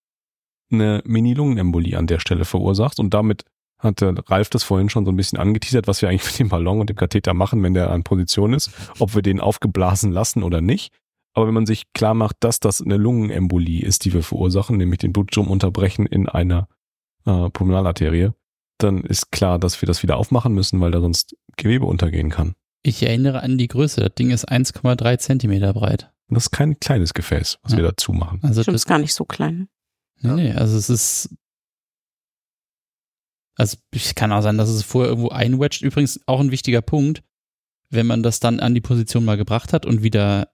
eine Mini-Lungenembolie an der Stelle verursachst und damit hatte Ralf das vorhin schon so ein bisschen angeteasert, was wir eigentlich mit dem Ballon und dem Katheter machen, wenn der an Position ist, ob wir den aufgeblasen lassen oder nicht. Aber wenn man sich klar macht, dass das eine Lungenembolie ist, die wir verursachen, nämlich den Blutstrom unterbrechen in einer äh, Pulmonalarterie, dann ist klar, dass wir das wieder aufmachen müssen, weil da sonst Gewebe untergehen kann. Ich erinnere an die Größe. Das Ding ist 1,3 Zentimeter breit. Und das ist kein kleines Gefäß, was Ja. wir dazu machen. Also Stimmt, das, ist gar nicht so klein. nee, nee, also es ist also ich kann auch sein, dass es vorher irgendwo einwedged. Übrigens auch ein wichtiger Punkt, wenn man das dann an die Position mal gebracht hat und wieder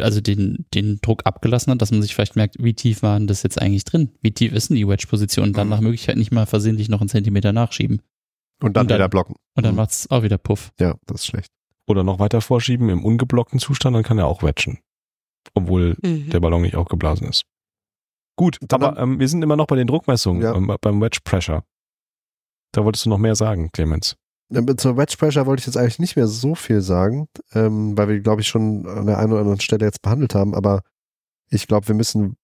also den, den Druck abgelassen hat, dass man sich vielleicht merkt, wie tief war denn das jetzt eigentlich drin? Wie tief ist denn die Wedge-Position? Und dann Mhm. nach Möglichkeit nicht mal versehentlich noch einen Zentimeter nachschieben. und dann, und dann- wieder blocken. Und dann Mhm. macht's auch wieder Puff. Ja, das ist schlecht. Oder noch weiter vorschieben im ungeblockten Zustand, dann kann er auch wedgen. Obwohl Mhm. der Ballon nicht aufgeblasen ist. Gut, Dann aber ähm, wir sind immer noch bei den Druckmessungen, Ja. ähm, beim Wedge Pressure. Da wolltest du noch mehr sagen, Clemens. Zur Wedge Pressure wollte ich jetzt eigentlich nicht mehr so viel sagen, ähm, weil wir, glaube ich, schon an der einen oder anderen Stelle jetzt behandelt haben, aber ich glaube, wir müssen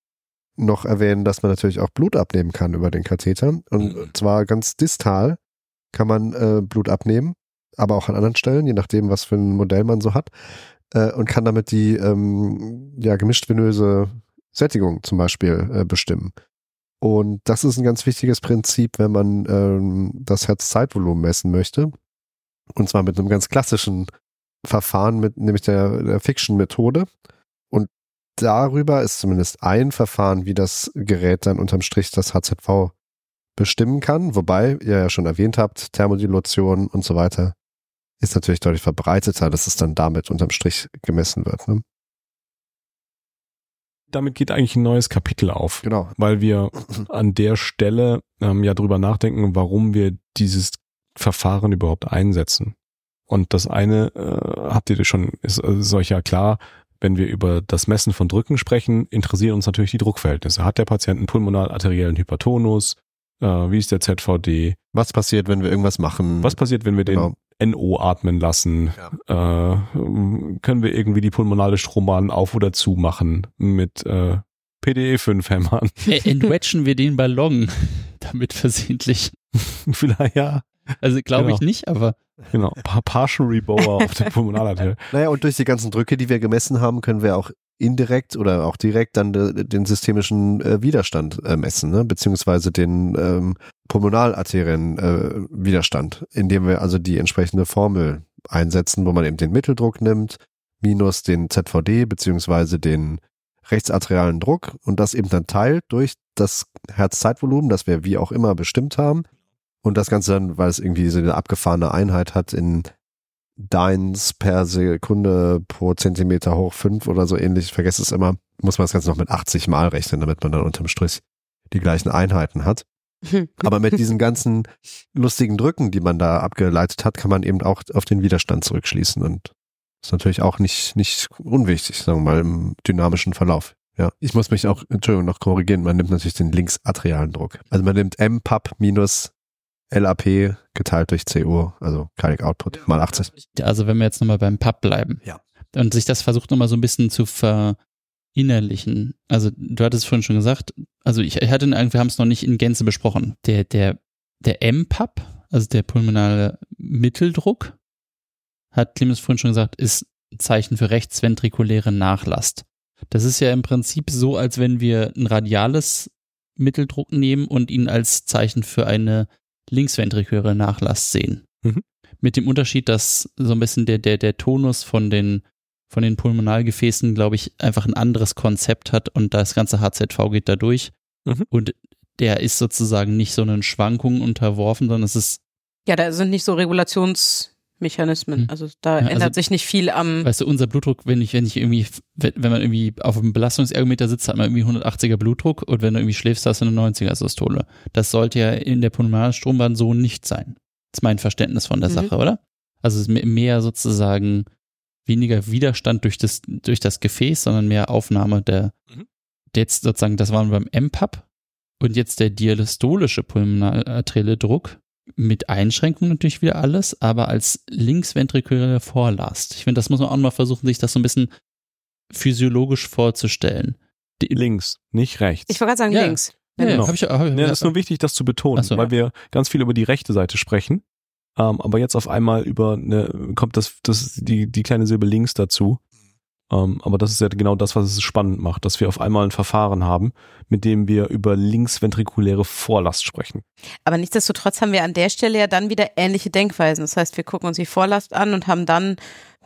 noch erwähnen, dass man natürlich auch Blut abnehmen kann über den Katheter. Und Mhm. zwar ganz distal kann man äh, Blut abnehmen, aber auch an anderen Stellen, je nachdem, was für ein Modell man so hat, äh, und kann damit die ähm, ja, gemischt venöse Sättigung zum Beispiel äh, bestimmen. Und das ist ein ganz wichtiges Prinzip, wenn man ähm, das Herzzeitvolumen messen möchte. Und zwar mit einem ganz klassischen Verfahren, mit, nämlich der, der Fiction-Methode. Und darüber ist zumindest ein Verfahren, wie das Gerät dann unterm Strich das HZV bestimmen kann. Wobei, ihr ja schon erwähnt habt, Thermodilation und so weiter ist natürlich deutlich verbreiteter, dass es dann damit unterm Strich gemessen wird. Ne? Damit geht eigentlich ein neues Kapitel auf. Genau. Weil wir an der Stelle ähm, ja drüber nachdenken, warum wir dieses Verfahren überhaupt einsetzen. Und das eine, äh, habt ihr schon, ist, ist euch ja klar, wenn wir über das Messen von Drücken sprechen, interessieren uns natürlich die Druckverhältnisse. Hat der Patient einen pulmonar-arteriellen Hypertonus? Äh, wie ist der ZVD? Was passiert, wenn wir irgendwas machen? Was passiert, wenn wir genau. den NO atmen lassen? Ja. Äh, können wir irgendwie die pulmonale Strombahn auf oder zu machen mit äh, PDE5-Hämmern? Entwetschen wir den Ballon damit versehentlich? Vielleicht ja. Also glaube genau. ich nicht, aber. Genau, Partial Rebower auf der Pulmonalarterie. Naja, und durch die ganzen Drücke, die wir gemessen haben, können wir auch indirekt oder auch direkt dann de, den systemischen äh, Widerstand äh, messen, ne? beziehungsweise den ähm, pulmonalarterien äh, indem wir also die entsprechende Formel einsetzen, wo man eben den Mitteldruck nimmt, minus den ZVD, beziehungsweise den rechtsarterialen Druck und das eben dann teilt durch das Herzzeitvolumen, das wir wie auch immer bestimmt haben und das Ganze dann, weil es irgendwie so eine abgefahrene Einheit hat, in Dynes per Sekunde pro Zentimeter hoch fünf oder so ähnlich, ich vergesse es immer, muss man das Ganze noch mit 80 Mal rechnen, damit man dann unterm Strich die gleichen Einheiten hat. Aber mit diesen ganzen lustigen Drücken, die man da abgeleitet hat, kann man eben auch auf den Widerstand zurückschließen und ist natürlich auch nicht, nicht unwichtig, sagen wir mal, im dynamischen Verlauf. Ja, ich muss mich auch, Entschuldigung, noch korrigieren. Man nimmt natürlich den linksatrialen Druck. Also man nimmt M-Pub minus LAP geteilt durch CU, also Cardiac Output mal 80. Also wenn wir jetzt nochmal beim Pub bleiben. Ja. Und sich das versucht nochmal so ein bisschen zu verinnerlichen. Also du hattest vorhin schon gesagt, also ich, ich hatte, wir haben es noch nicht in Gänze besprochen. Der, der, der M-Pub, also der pulmonale Mitteldruck, hat Clemens vorhin schon gesagt, ist ein Zeichen für rechtsventrikuläre Nachlast. Das ist ja im Prinzip so, als wenn wir ein radiales Mitteldruck nehmen und ihn als Zeichen für eine linksventrikuläre Nachlass sehen. Mhm. Mit dem Unterschied, dass so ein bisschen der, der, der Tonus von den, von den Pulmonalgefäßen, glaube ich, einfach ein anderes Konzept hat und das ganze HZV geht da durch. Mhm. Und der ist sozusagen nicht so einen Schwankungen unterworfen, sondern es ist. Ja, da sind nicht so Regulations- Mechanismen. Hm. Also da ja, ändert also, sich nicht viel am. Weißt du, unser Blutdruck, wenn ich, wenn ich irgendwie, wenn man irgendwie auf einem Belastungsergometer sitzt, hat man irgendwie 180er Blutdruck und wenn du irgendwie schläfst, hast du eine 90er Systole. Das sollte ja in der Pulmonarstrombahn so nicht sein. Das ist mein Verständnis von der mhm. Sache, oder? Also es ist mehr sozusagen weniger Widerstand durch das, durch das Gefäß, sondern mehr Aufnahme der, mhm. jetzt sozusagen, das waren wir beim MPAP und jetzt der diastolische pulmonararterielle Druck mit Einschränkungen natürlich wieder alles, aber als linksventrikuläre Vorlast. Ich finde, das muss man auch mal versuchen, sich das so ein bisschen physiologisch vorzustellen. Die links, nicht rechts. Ich wollte gerade sagen ja. links. Ja, genau. hab ich, hab ich, ja, ist nur wichtig, das zu betonen, so. weil wir ganz viel über die rechte Seite sprechen. Ähm, aber jetzt auf einmal über eine, kommt das, das die, die kleine Silbe links dazu. Ähm, aber das ist ja genau das, was es spannend macht, dass wir auf einmal ein Verfahren haben, mit dem wir über linksventrikuläre Vorlast sprechen. Aber nichtsdestotrotz haben wir an der Stelle ja dann wieder ähnliche Denkweisen. Das heißt, wir gucken uns die Vorlast an und haben dann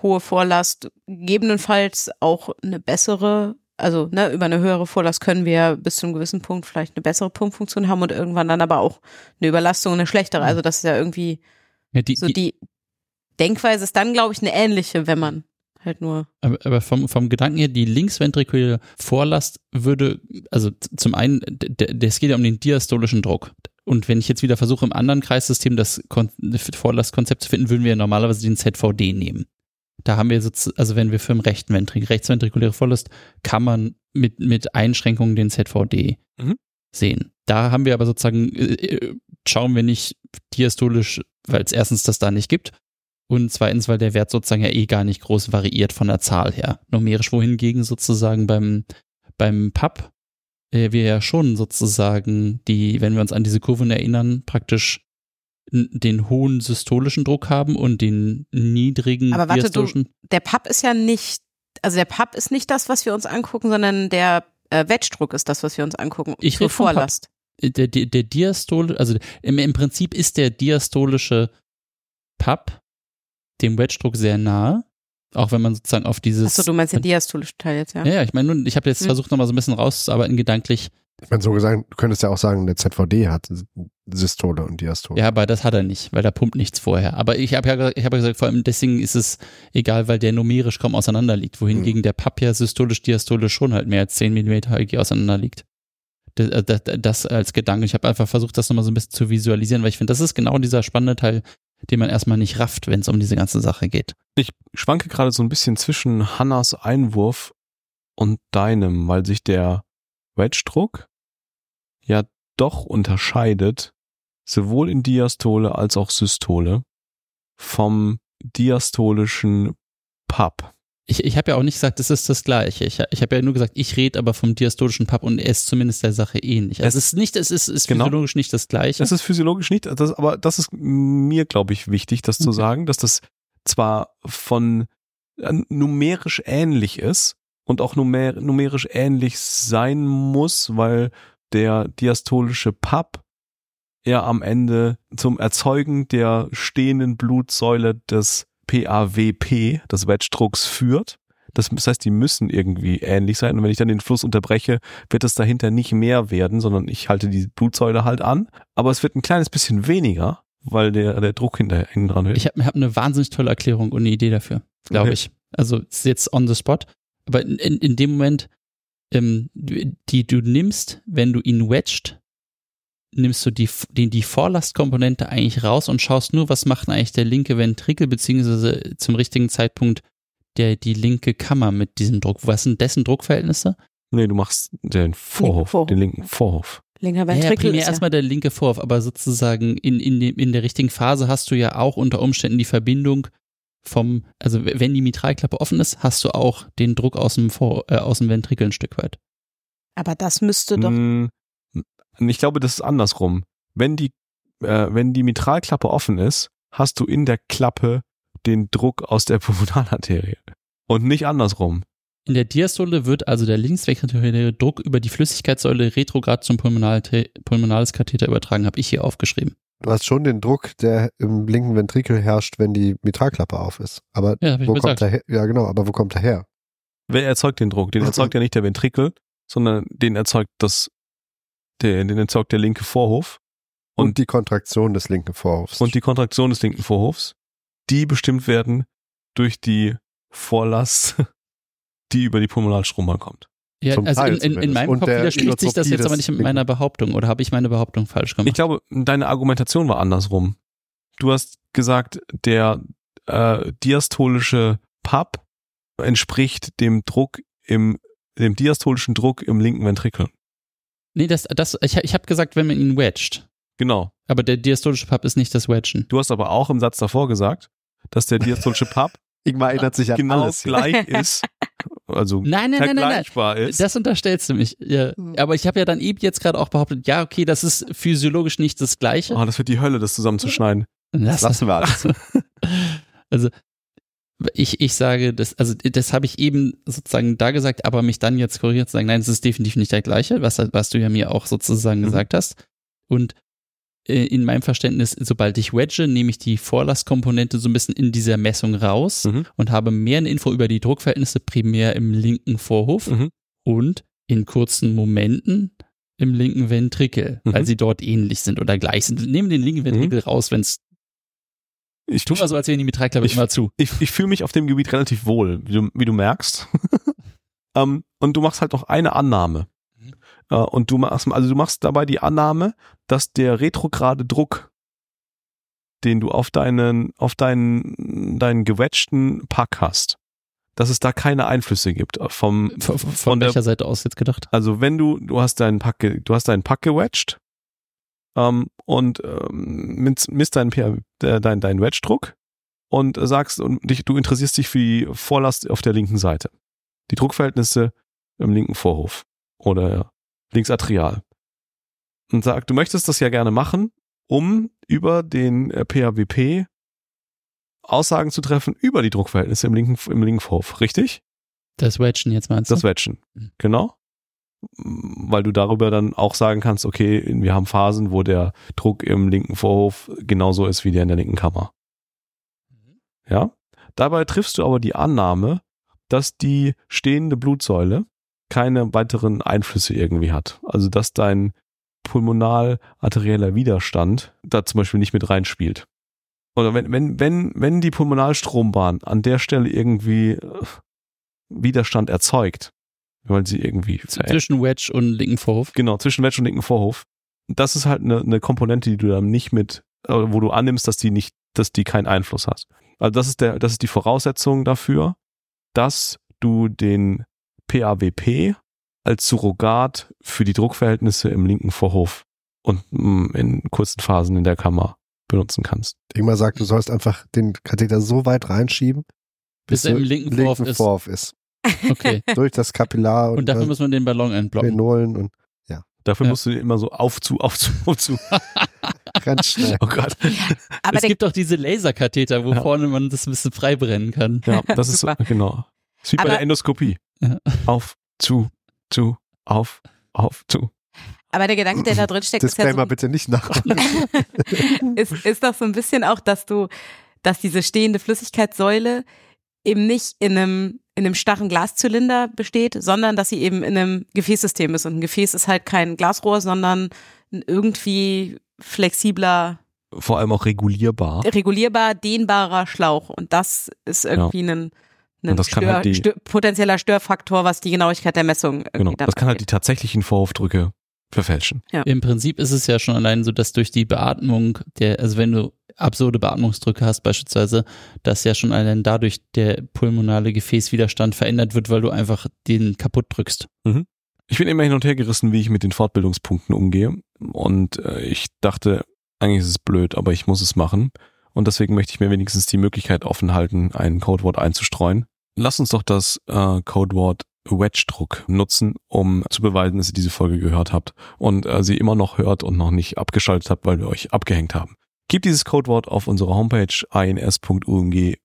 hohe Vorlast, gegebenenfalls auch eine bessere also ne, über eine höhere Vorlast können wir bis zu einem gewissen Punkt vielleicht eine bessere Pumpfunktion haben und irgendwann dann aber auch eine Überlastung und eine schlechtere. Also das ist ja irgendwie ja, die, so die Denkweise ist dann, glaube ich, eine ähnliche, wenn man halt nur. Aber, aber vom, vom Gedanken her, die linksventrikuläre Vorlast würde, also zum einen, es geht ja um den diastolischen Druck. Und wenn ich jetzt wieder versuche, im anderen Kreissystem das Vorlastkonzept zu finden, würden wir ja normalerweise den ZVD nehmen. Da haben wir so, also wenn wir für den rechten Ventrik, rechtsventrikuläre Vorlast, kann man mit, mit Einschränkungen den ZVD mhm. sehen. Da haben wir aber sozusagen, äh, äh, schauen wir nicht diastolisch, weil es erstens das da nicht gibt und zweitens, weil der Wert sozusagen ja eh gar nicht groß variiert von der Zahl her. Numerisch wohingegen sozusagen beim, beim Pub äh, wir ja schon sozusagen die, wenn wir uns an diese Kurven erinnern, praktisch den hohen systolischen Druck haben und den niedrigen Aber warte, du, der Pub ist ja nicht, also der Pub ist nicht das, was wir uns angucken, sondern der äh, Wedge-Druck ist das, was wir uns angucken. Ich rede Vorlast. der, der, der diastole, also im, im Prinzip ist der diastolische Pub dem Wedge-Druck sehr nahe. Auch wenn man sozusagen auf dieses. Achso, du meinst den diastolischen Teil jetzt, ja? Ja, ich meine, nun, ich habe jetzt Hm. versucht, nochmal so ein bisschen rauszuarbeiten, gedanklich. Ich meine, so gesagt, du könntest ja auch sagen, der ZVD hat Systole und Diastole. Ja, aber das hat er nicht, weil da pumpt nichts vorher. Aber ich habe ja, ich habe ja gesagt, vor allem deswegen ist es egal, weil der numerisch kaum auseinander liegt, wohingegen der Papp ja systolisch, diastolisch schon halt mehr als 10 mm HG auseinander liegt. Das, äh, das, das als Gedanke. Ich habe einfach versucht, das nochmal so ein bisschen zu visualisieren, weil ich finde, das ist genau dieser spannende Teil, den man erstmal nicht rafft, wenn es um diese ganze Sache geht. Ich schwanke gerade so ein bisschen zwischen Hannas Einwurf und deinem, weil sich der Wedge-Druck ja doch unterscheidet, sowohl in Diastole als auch Systole, vom diastolischen Pub. Ich, ich habe ja auch nicht gesagt, es ist das Gleiche. Ich, ich habe ja nur gesagt, ich rede aber vom diastolischen Pub und er ist zumindest der Sache ähnlich. Also es ist nicht, es ist, ist Genau. physiologisch nicht das Gleiche. Das ist physiologisch nicht, das, aber das ist mir, glaube ich, wichtig, das zu Okay. sagen, dass das zwar von äh, numerisch ähnlich ist und auch numer numerisch ähnlich sein muss, weil der diastolische Pub ja am Ende zum Erzeugen der stehenden Blutsäule des PAWP, des Wedge-Drucks führt. Das, das heißt, die müssen irgendwie ähnlich sein. Und wenn ich dann den Fluss unterbreche, wird es dahinter nicht mehr werden, sondern ich halte die Blutsäule halt an. Aber es wird ein kleines bisschen weniger, weil der, der Druck hinten dran wird. Ich habe hab eine wahnsinnig tolle Erklärung und eine Idee dafür, glaube Okay. ich. Also ist jetzt on the spot. Aber in, in, in dem Moment, ähm, die du nimmst, wenn du ihn wedged, nimmst du die, die, die Vorlastkomponente eigentlich raus und schaust nur, was macht eigentlich der linke Ventrikel, beziehungsweise zum richtigen Zeitpunkt der, die linke Kammer mit diesem Druck. Was sind dessen Druckverhältnisse? nee, du machst den Vorhof, Vorhof. den linken Vorhof. Linker Ja, ja, Ventrikel primär ja. erstmal der linke Vorhof, aber sozusagen in, in, dem, in der richtigen Phase hast du ja auch unter Umständen die Verbindung vom, also wenn die Mitralklappe offen ist, hast du auch den Druck aus dem, Vor, äh, aus dem Ventrikel ein Stück weit. Aber das müsste doch. Ich glaube, das ist andersrum. Wenn die, äh, wenn die Mitralklappe offen ist, hast du in der Klappe den Druck aus der Pulmonalarterie. Und nicht andersrum. In der Diastole wird also der linksventrikuläre Druck über die Flüssigkeitssäule retrograd zum Pulmonal- pulmonales Katheter übertragen, habe ich hier aufgeschrieben. Du hast schon den Druck, der im linken Ventrikel herrscht, wenn die Mitralklappe auf ist. Aber Ja, wo gesagt. kommt er her? Ja, genau, aber wo kommt er her? Wer erzeugt den Druck? Den erzeugt ja nicht der Ventrikel, sondern den erzeugt das, der, den erzeugt der linke Vorhof Und, Und- die Kontraktion des linken Vorhofs. und die Kontraktion des linken Vorhofs, die bestimmt werden durch die Vorlast, die über die Pulmonalstrombahn kommt. Ja, Zum also in, in, in meinem Und Kopf der widerspricht sich das jetzt aber nicht mit meiner Behauptung. Oder habe ich meine Behauptung falsch gemacht? Ich glaube, deine Argumentation war andersrum. Du hast gesagt, der äh, diastolische Pub entspricht dem Druck im dem diastolischen Druck im linken Ventrikel. Nee, das, das, ich, ich habe gesagt, wenn man ihn wedgt. Genau. Aber der diastolische Pub ist nicht das Wedgen. Du hast aber auch im Satz davor gesagt, dass der diastolische Pub Ingmar erinnert sich an genau alles. hier. gleich ist, also Nein, nein, nein, nein, nein. vergleichbar ist. Das unterstellst du mich. Ja. Hm. Aber ich habe ja dann eben jetzt gerade auch behauptet, ja, okay, das ist physiologisch nicht das Gleiche. oh, das wird die Hölle, das zusammenzuschneiden. Lass das. Lassen wir alles. Also ich, ich sage, das, also das habe ich eben sozusagen da gesagt, aber mich dann jetzt korrigiert zu sagen, nein, es ist definitiv nicht der gleiche, was, was du ja mir auch sozusagen Mhm. gesagt hast. Und äh, in meinem Verständnis, sobald ich wedge, nehme ich die Vorlastkomponente so ein bisschen in dieser Messung raus Mhm. und habe mehr eine Info über die Druckverhältnisse primär im linken Vorhof Mhm. und in kurzen Momenten im linken Ventrikel, Mhm. weil sie dort ähnlich sind oder gleich sind. Nehmen den linken Ventrikel raus, wenn es Ich, tu mal so, als wären die Mitralklappe Ich- immer zu. ich, ich fühle mich auf dem Gebiet relativ wohl, wie du, wie du merkst. ähm, und du machst halt noch eine Annahme. Mhm. Äh, und du machst, also du machst dabei die Annahme, dass der retrograde Druck, den du auf deinen, auf deinen, deinen gewedgten Pack hast, dass es da keine Einflüsse gibt äh, vom, Von, von, von der, welcher Seite aus jetzt gedacht? also wenn du, du hast deinen Pack, du hast deinen Pack gewedged, ähm, und ähm, misst deinen, PH äh, dein, deinen Wedge-Druck und sagst, und dich, du interessierst dich für die Vorlast auf der linken Seite. Die Druckverhältnisse im linken Vorhof oder linksatrial. Und sag, du möchtest das ja gerne machen, um über den äh, PHWP Aussagen zu treffen über die Druckverhältnisse im linken, im linken Vorhof, richtig? Das Wedgen jetzt meinst du? Das Wedgen. Mhm. Genau. Weil du darüber dann auch sagen kannst, okay, wir haben Phasen, wo der Druck im linken Vorhof genauso ist wie der in der linken Kammer. Ja? Dabei triffst du aber die Annahme, dass die stehende Blutsäule keine weiteren Einflüsse irgendwie hat. Also dass dein pulmonal-arterieller Widerstand da zum Beispiel nicht mit reinspielt. Oder wenn, wenn, wenn, wenn die Pulmonalstrombahn an der Stelle irgendwie äh, Widerstand erzeugt, weil sie irgendwie zwischen Wedge und linken Vorhof. Genau, zwischen Wedge und linken Vorhof. Das ist halt eine, eine Komponente, die du dann nicht mit, äh, wo du annimmst, dass die nicht, dass die keinen Einfluss hast. Also das ist der, das ist die Voraussetzung dafür, dass du den PAWP als Surrogat für die Druckverhältnisse im linken Vorhof und mm, in kurzen Phasen in der Kammer benutzen kannst. Ingmar sagt, du sollst einfach den Katheter so weit reinschieben, bis, bis er im linken, Vorhof, linken Vorhof ist. Okay. Durch das Kapillar und, und dafür muss man den Ballon entblocken. Venolen und ja. Dafür Ja. musst du den immer so auf zu, auf zu, auf zu. ganz schnell. Oh Gott. Aber es gibt auch diese Laserkatheter, wo Ja. vorne man das ein bisschen frei brennen kann. Ja, das ist so, genau. Das ist wie bei Aber- der Endoskopie. Ja. Auf, zu, zu, auf, auf, zu. aber der Gedanke, der da drin steckt, ist ja so, bitte nicht nachmachen. ist, ist doch so ein bisschen auch, dass du, dass diese stehende Flüssigkeitssäule eben nicht in einem, in einem starren Glaszylinder besteht, sondern dass sie eben in einem Gefäßsystem ist. Und ein Gefäß ist halt kein Glasrohr, sondern ein irgendwie flexibler, Vor allem auch regulierbar. regulierbar, dehnbarer Schlauch. Und das ist irgendwie ein, ein das kann Stör, halt die- Stör, potenzieller Störfaktor, was die Genauigkeit der Messung irgendwie Genau. Das kann halt die tatsächlichen Vorhofdrücke verfälschen. Im Prinzip ist es ja schon allein so, dass durch die Beatmung, der, also wenn du absurde Beatmungsdrücke hast beispielsweise, dass ja schon allein dadurch der pulmonale Gefäßwiderstand verändert wird, weil du einfach den kaputt drückst. Ich bin immer hin und her gerissen, wie ich mit den Fortbildungspunkten umgehe. Und äh, ich dachte, eigentlich ist es blöd, aber ich muss es machen. Und deswegen möchte ich mir wenigstens die Möglichkeit offen halten, ein Codewort einzustreuen. Lass uns doch das äh, Codewort Wedge-Druck nutzen, um zu beweisen, dass ihr diese Folge gehört habt und äh, sie immer noch hört und noch nicht abgeschaltet habt, weil wir euch abgehängt haben. Gebt dieses Codewort auf unserer Homepage ins.umg.eu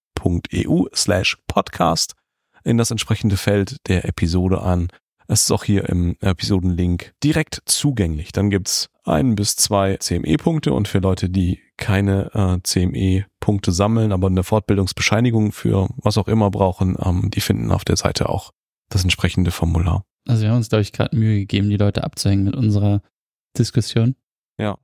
slash podcast in das entsprechende Feld der Episode an. Es ist auch hier im Episodenlink direkt zugänglich. Dann gibt's ein bis zwei CME-Punkte und für Leute, die keine äh, CME-Punkte sammeln, aber eine Fortbildungsbescheinigung für was auch immer brauchen, ähm, die finden auf der Seite auch das entsprechende Formular. Also wir haben uns, glaube ich, gerade Mühe gegeben, die Leute abzuhängen mit unserer Diskussion. Ja.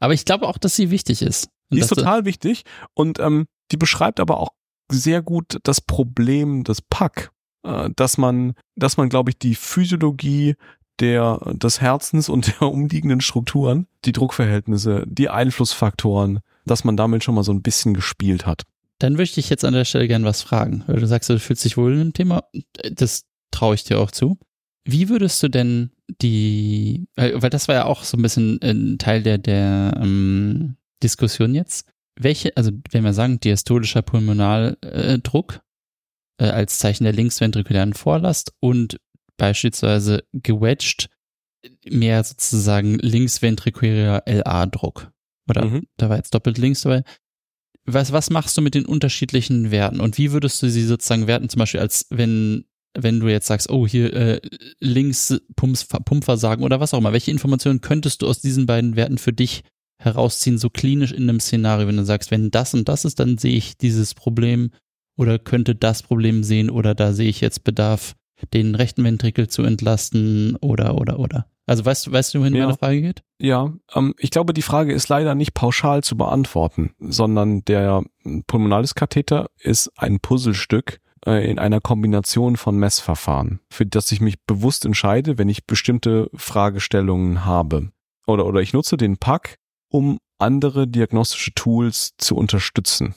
Aber ich glaube auch, dass sie wichtig ist. Die ist total wichtig und ähm, die beschreibt aber auch sehr gut das Problem des Pack, äh, dass man, dass man, glaube ich, die Physiologie der, des Herzens und der umliegenden Strukturen, die Druckverhältnisse, die Einflussfaktoren, dass man damit schon mal so ein bisschen gespielt hat. Dann möchte ich jetzt an der Stelle gern was fragen, weil du sagst, du fühlst dich wohl in dem Thema. Das traue ich dir auch zu. Wie würdest du denn die, weil das war ja auch so ein bisschen ein Teil der, der ähm, Diskussion jetzt. Welche, also wenn wir sagen, diastolischer Pulmonaldruck äh, als Zeichen der linksventrikulären Vorlast und beispielsweise gewedged mehr sozusagen linksventrikulärer LA-Druck. Oder Mhm. da war jetzt doppelt links dabei. Was, was machst du mit den unterschiedlichen Werten und wie würdest du sie sozusagen werten, zum Beispiel als wenn, wenn du jetzt sagst, oh, hier äh, links Pumps, Pumpversagen oder was auch immer, welche Informationen könntest du aus diesen beiden Werten für dich herausziehen, so klinisch in einem Szenario, wenn du sagst, wenn das und das ist, dann sehe ich dieses Problem oder könnte das Problem sehen oder da sehe ich jetzt Bedarf, den rechten Ventrikel zu entlasten oder oder oder. Also weißt du, weißt du, wohin Ja. meine Frage geht? Ja, ähm, ich glaube, die Frage ist leider nicht pauschal zu beantworten, sondern der Pulmonalis-Katheter ist ein Puzzlestück äh, in einer Kombination von Messverfahren, für das ich mich bewusst entscheide, wenn ich bestimmte Fragestellungen habe. Oder, oder ich nutze den Pack, um andere diagnostische Tools zu unterstützen,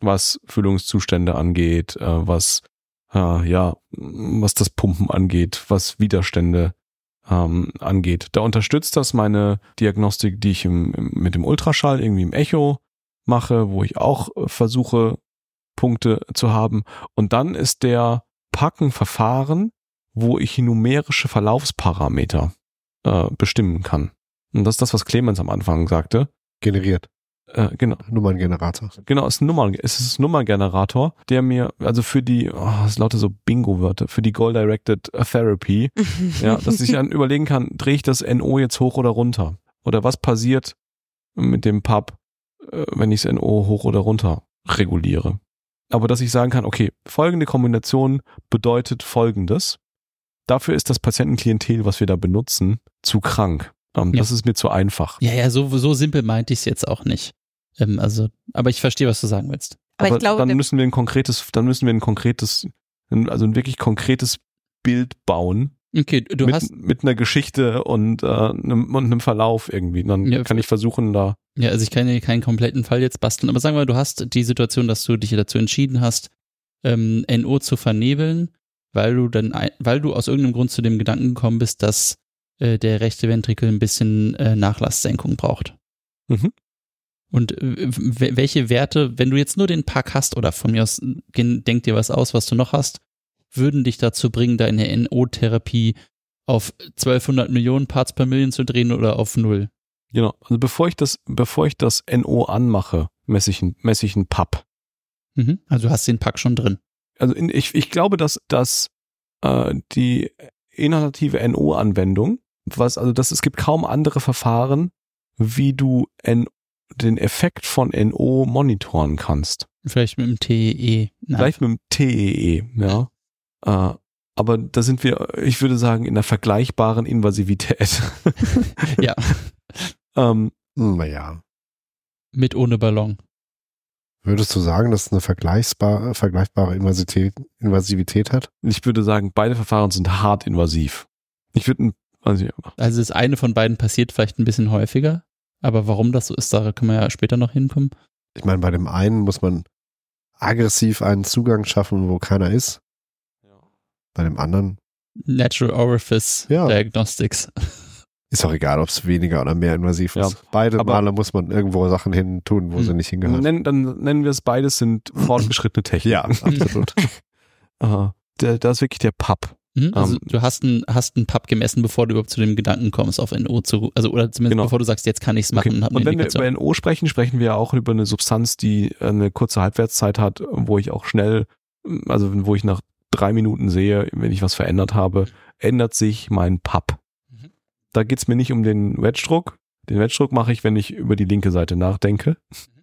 was Füllungszustände angeht, äh, was äh, ja, was das Pumpen angeht, was Widerstände ähm, angeht. Da unterstützt das meine Diagnostik, die ich im, im, mit dem Ultraschall irgendwie im Echo mache, wo ich auch äh, versuche, Punkte zu haben. Und dann ist der Packenverfahren, wo ich numerische Verlaufsparameter äh, bestimmen kann. Und das ist das, was Clemens am Anfang sagte. Generiert. Äh, genau. Nummerngenerator. Genau, es ist ein, Nummer, es ist Nummerngenerator, der mir, also für die, oh, es lautet so Bingo-Wörter, für die Goal-Directed Therapy, ja, dass ich dann überlegen kann, drehe ich das NO jetzt hoch oder runter? Oder was passiert mit dem Pub, äh, wenn ich das NO hoch oder runter reguliere? Aber dass ich sagen kann, okay, folgende Kombination bedeutet folgendes. Dafür ist das Patientenklientel, was wir da benutzen, zu krank. Ähm, Ja. Das ist mir zu einfach. Ja, ja, so, so simpel meinte ich es jetzt auch nicht. Ähm, also, aber ich verstehe, was du sagen willst. Aber, ich glaube, dann müssen wir ein konkretes, dann müssen wir ein konkretes, also ein wirklich konkretes Bild bauen Okay, du mit, hast, mit einer Geschichte und, äh, einem, und einem Verlauf irgendwie. Dann Ja, kann ich versuchen, da ja, also ich kann dir keinen kompletten Fall jetzt basteln, aber sagen wir, du hast die Situation, dass du dich dazu entschieden hast, ähm, NO zu vernebeln, weil du dann, weil du aus irgendeinem Grund zu dem Gedanken gekommen bist, dass äh, der rechte Ventrikel ein bisschen äh, Nachlasssenkung braucht. Mhm. Und äh, welche Werte, wenn du jetzt nur den Pack hast oder von mir aus gen- denk dir was aus, was du noch hast, würden dich dazu bringen, deine NO-Therapie auf 1200 Millionen Parts per Million zu drehen oder auf null? Genau. Also bevor ich das, bevor ich das NO anmache, messe ich messe ich ein Pub. Mhm. Also du hast den Pack schon drin. Also in, ich, ich glaube, dass, dass äh, die inhalative NO-Anwendung, was, also das, es gibt kaum andere Verfahren, wie du N, den Effekt von NO monitoren kannst. Vielleicht mit dem TEE. Nein. Vielleicht mit dem TEE, ja. Äh, aber da sind wir, ich würde sagen, in einer vergleichbaren Invasivität. Ja. ähm, Hm, Naja. Mit ohne Ballon. Würdest du sagen, dass es eine vergleichbare, vergleichbare Invasivität, Invasivität hat? ich würde sagen, beide Verfahren sind hart invasiv. Ich würde, ein- also, Also das eine von beiden passiert vielleicht ein bisschen häufiger. Aber warum das so ist, da können wir ja später noch hinkommen. Ich meine, bei dem einen muss man aggressiv einen Zugang schaffen, wo keiner ist. Bei dem anderen Natural Orifice Ja. Diagnostics. ist auch egal, ob es weniger oder mehr invasiv Ja, ist. Beide aber- Male muss man irgendwo Sachen hin tun, wo Hm. sie nicht hingehören. nennen, dann nennen wir es beides sind fortgeschrittene Techniken. Ja, absolut. Der, da ist wirklich der Pub. Mhm. Also Ähm, du hast einen hast einen Pub gemessen, bevor du überhaupt zu dem Gedanken kommst, auf NO zu, also oder zumindest Genau. bevor du sagst, jetzt kann ich es machen Okay. und Und wenn wir über NO sprechen, sprechen wir auch über eine Substanz, die eine kurze Halbwertszeit hat, wo ich auch schnell, also wo ich nach drei Minuten sehe, wenn ich was verändert habe, ändert sich mein Pub. Mhm. Da geht's mir nicht um den Wedge-Druck. Den Wedge-Druck mache ich, wenn ich über die linke Seite nachdenke. Mhm.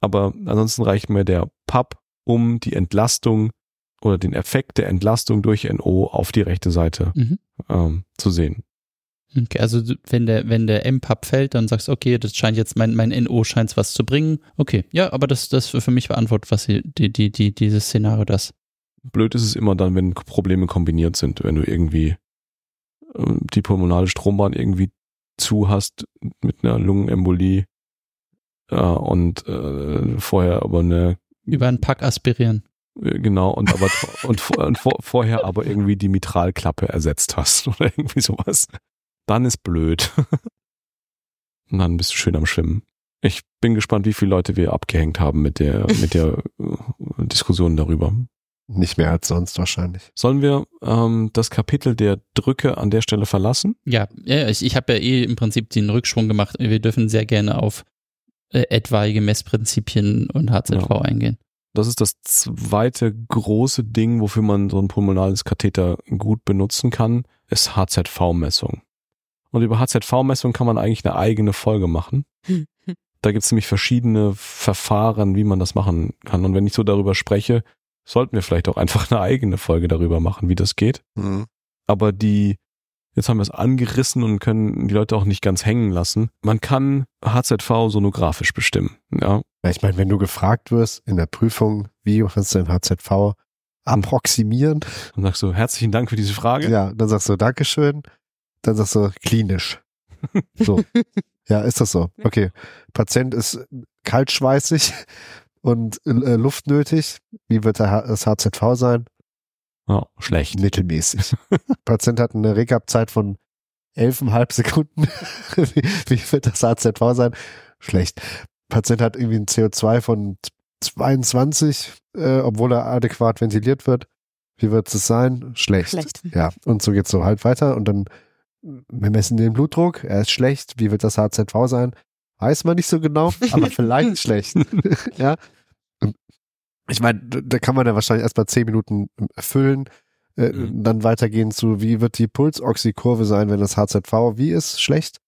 Aber ansonsten reicht mir der Pub, um die Entlastung oder den Effekt der Entlastung durch NO auf die rechte Seite Mhm. ähm, zu sehen. Okay, also wenn der, wenn der M-Pub fällt, dann sagst du, okay, das scheint jetzt, mein, mein NO scheint was zu bringen. Okay, ja, aber das, das für mich beantwortet, was die, die, die, dieses Szenario das. Blöd ist es immer dann, wenn Probleme kombiniert sind, wenn du irgendwie ähm, die pulmonale Strombahn irgendwie zu hast mit einer Lungenembolie äh, und äh, vorher aber eine Über einen Pack aspirieren. äh, genau und aber und, und vor, vorher aber irgendwie die Mitralklappe ersetzt hast oder irgendwie sowas. Dann ist blöd. Und dann bist du schön am Schwimmen. Ich bin gespannt, wie viele Leute wir abgehängt haben mit der mit der äh, Diskussion darüber. Nicht mehr als sonst wahrscheinlich. Sollen wir ähm, das Kapitel der Drücke an der Stelle verlassen? Ja, ja ich, ich habe ja eh im Prinzip den Rückschwung gemacht. Wir dürfen sehr gerne auf äh, etwaige Messprinzipien und HZV Ja. eingehen. Das ist das zweite große Ding, wofür man so ein pulmonales Katheter gut benutzen kann, ist HZV-Messung. Und über HZV-Messung kann man eigentlich eine eigene Folge machen. Da gibt es nämlich verschiedene Verfahren, wie man das machen kann. Und wenn ich so darüber spreche, sollten wir vielleicht auch einfach eine eigene Folge darüber machen, wie das geht. Mhm. aber die, jetzt haben wir es angerissen und können die Leute auch nicht ganz hängen lassen. Man kann HZV sonografisch bestimmen. Ja, Ja, ich meine, wenn du gefragt wirst in der Prüfung, wie kannst du dein HZV approximieren? dann sagst du, herzlichen Dank für diese Frage. Ja, dann sagst du Dankeschön. Dann sagst du klinisch. So. ja, ist das so? Okay. Patient ist kaltschweißig und äh, Luft nötig. Wie wird das HZV sein? Ja, schlecht. Mittelmäßig. Patient hat eine Recap-Zeit von 11,5 Sekunden. wie, wie wird das HZV sein? Schlecht. Patient hat irgendwie ein CO2 von 22, äh, obwohl er adäquat ventiliert wird. Wie wird es sein? Schlecht. Schlecht. Ja, und so geht's so halt weiter. Und dann, wir messen den Blutdruck, er ist schlecht. Wie wird das HZV sein? Weiß man nicht so genau, aber vielleicht schlecht. ja. Ich meine, da kann man ja wahrscheinlich erst mal zehn Minuten füllen, äh, Mhm. dann weitergehen zu, wie wird die Pulsoxy-Kurve sein, wenn das HZV wie ist, schlecht,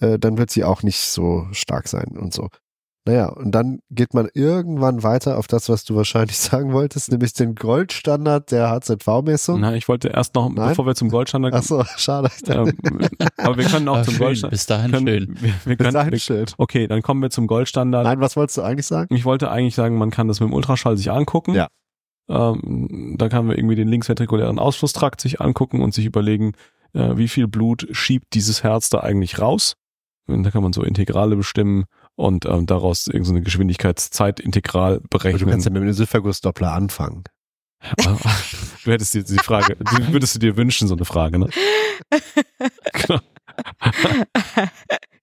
äh, dann wird sie auch nicht so stark sein und so. Naja, und dann geht man irgendwann weiter auf das, was du wahrscheinlich sagen wolltest, nämlich den Goldstandard der HZV-Messung. Na, ich wollte erst noch, Nein? bevor wir zum Goldstandard Ach so, schade. Ich dachte, ähm, aber wir können auch Ah, zum schön, Goldstandard. bis dahin können, schön. Wir, wir bis können, dahin wir, schön. okay, dann kommen wir zum Goldstandard. Nein, was wolltest du eigentlich sagen? Ich wollte eigentlich sagen, man kann das mit dem Ultraschall sich angucken. Ja. Ähm, da kann man irgendwie den linksventrikulären Ausflusstrakt sich angucken und sich überlegen, äh, wie viel Blut schiebt dieses Herz da eigentlich raus. Und da kann man so Integrale bestimmen und ähm, daraus irgendeine Geschwindigkeitszeitintegral Aber Du berechnen. kannst ja mit dem Ösophagus-Doppler anfangen. du hättest dir die Frage, die würdest du dir wünschen, so eine Frage, ne? Genau.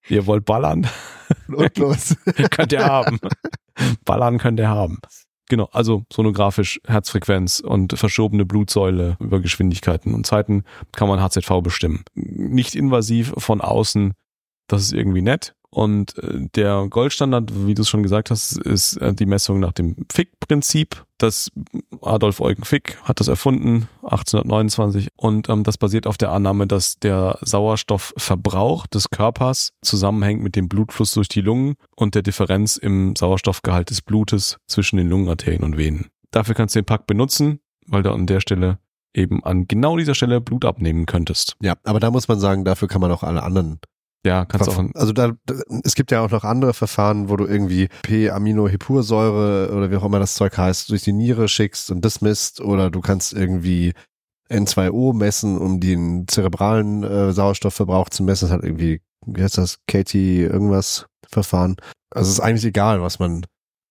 Ihr wollt ballern? Und los. könnt ihr haben. Ballern könnt ihr haben. Genau, also sonografisch Herzfrequenz und verschobene Blutsäule über Geschwindigkeiten und Zeiten kann man HZV bestimmen. Nicht invasiv von außen, das ist irgendwie nett. Und äh, der Goldstandard, wie du es schon gesagt hast, ist äh, die Messung nach dem Fick-Prinzip. Das Adolf Eugen Fick hat das erfunden, 1829. Und ähm, das basiert auf der Annahme, dass der Sauerstoffverbrauch des Körpers zusammenhängt mit dem Blutfluss durch die Lungen und der Differenz im Sauerstoffgehalt des Blutes zwischen den Lungenarterien und Venen. Dafür kannst du den Pack benutzen, weil du an der Stelle eben an genau dieser Stelle Blut abnehmen könntest. Ja, aber da muss man sagen, dafür kann man auch alle anderen Ja, kannst du auch. Also da, da, es gibt ja auch noch andere Verfahren, wo du irgendwie P-Aminohepursäure oder wie auch immer das Zeug heißt, durch die Niere schickst und das misst oder du kannst irgendwie N2O messen, um den zerebralen äh, Sauerstoffverbrauch zu messen. Das hat irgendwie, wie heißt das, Katie irgendwas Verfahren. Also es ist eigentlich egal, was man,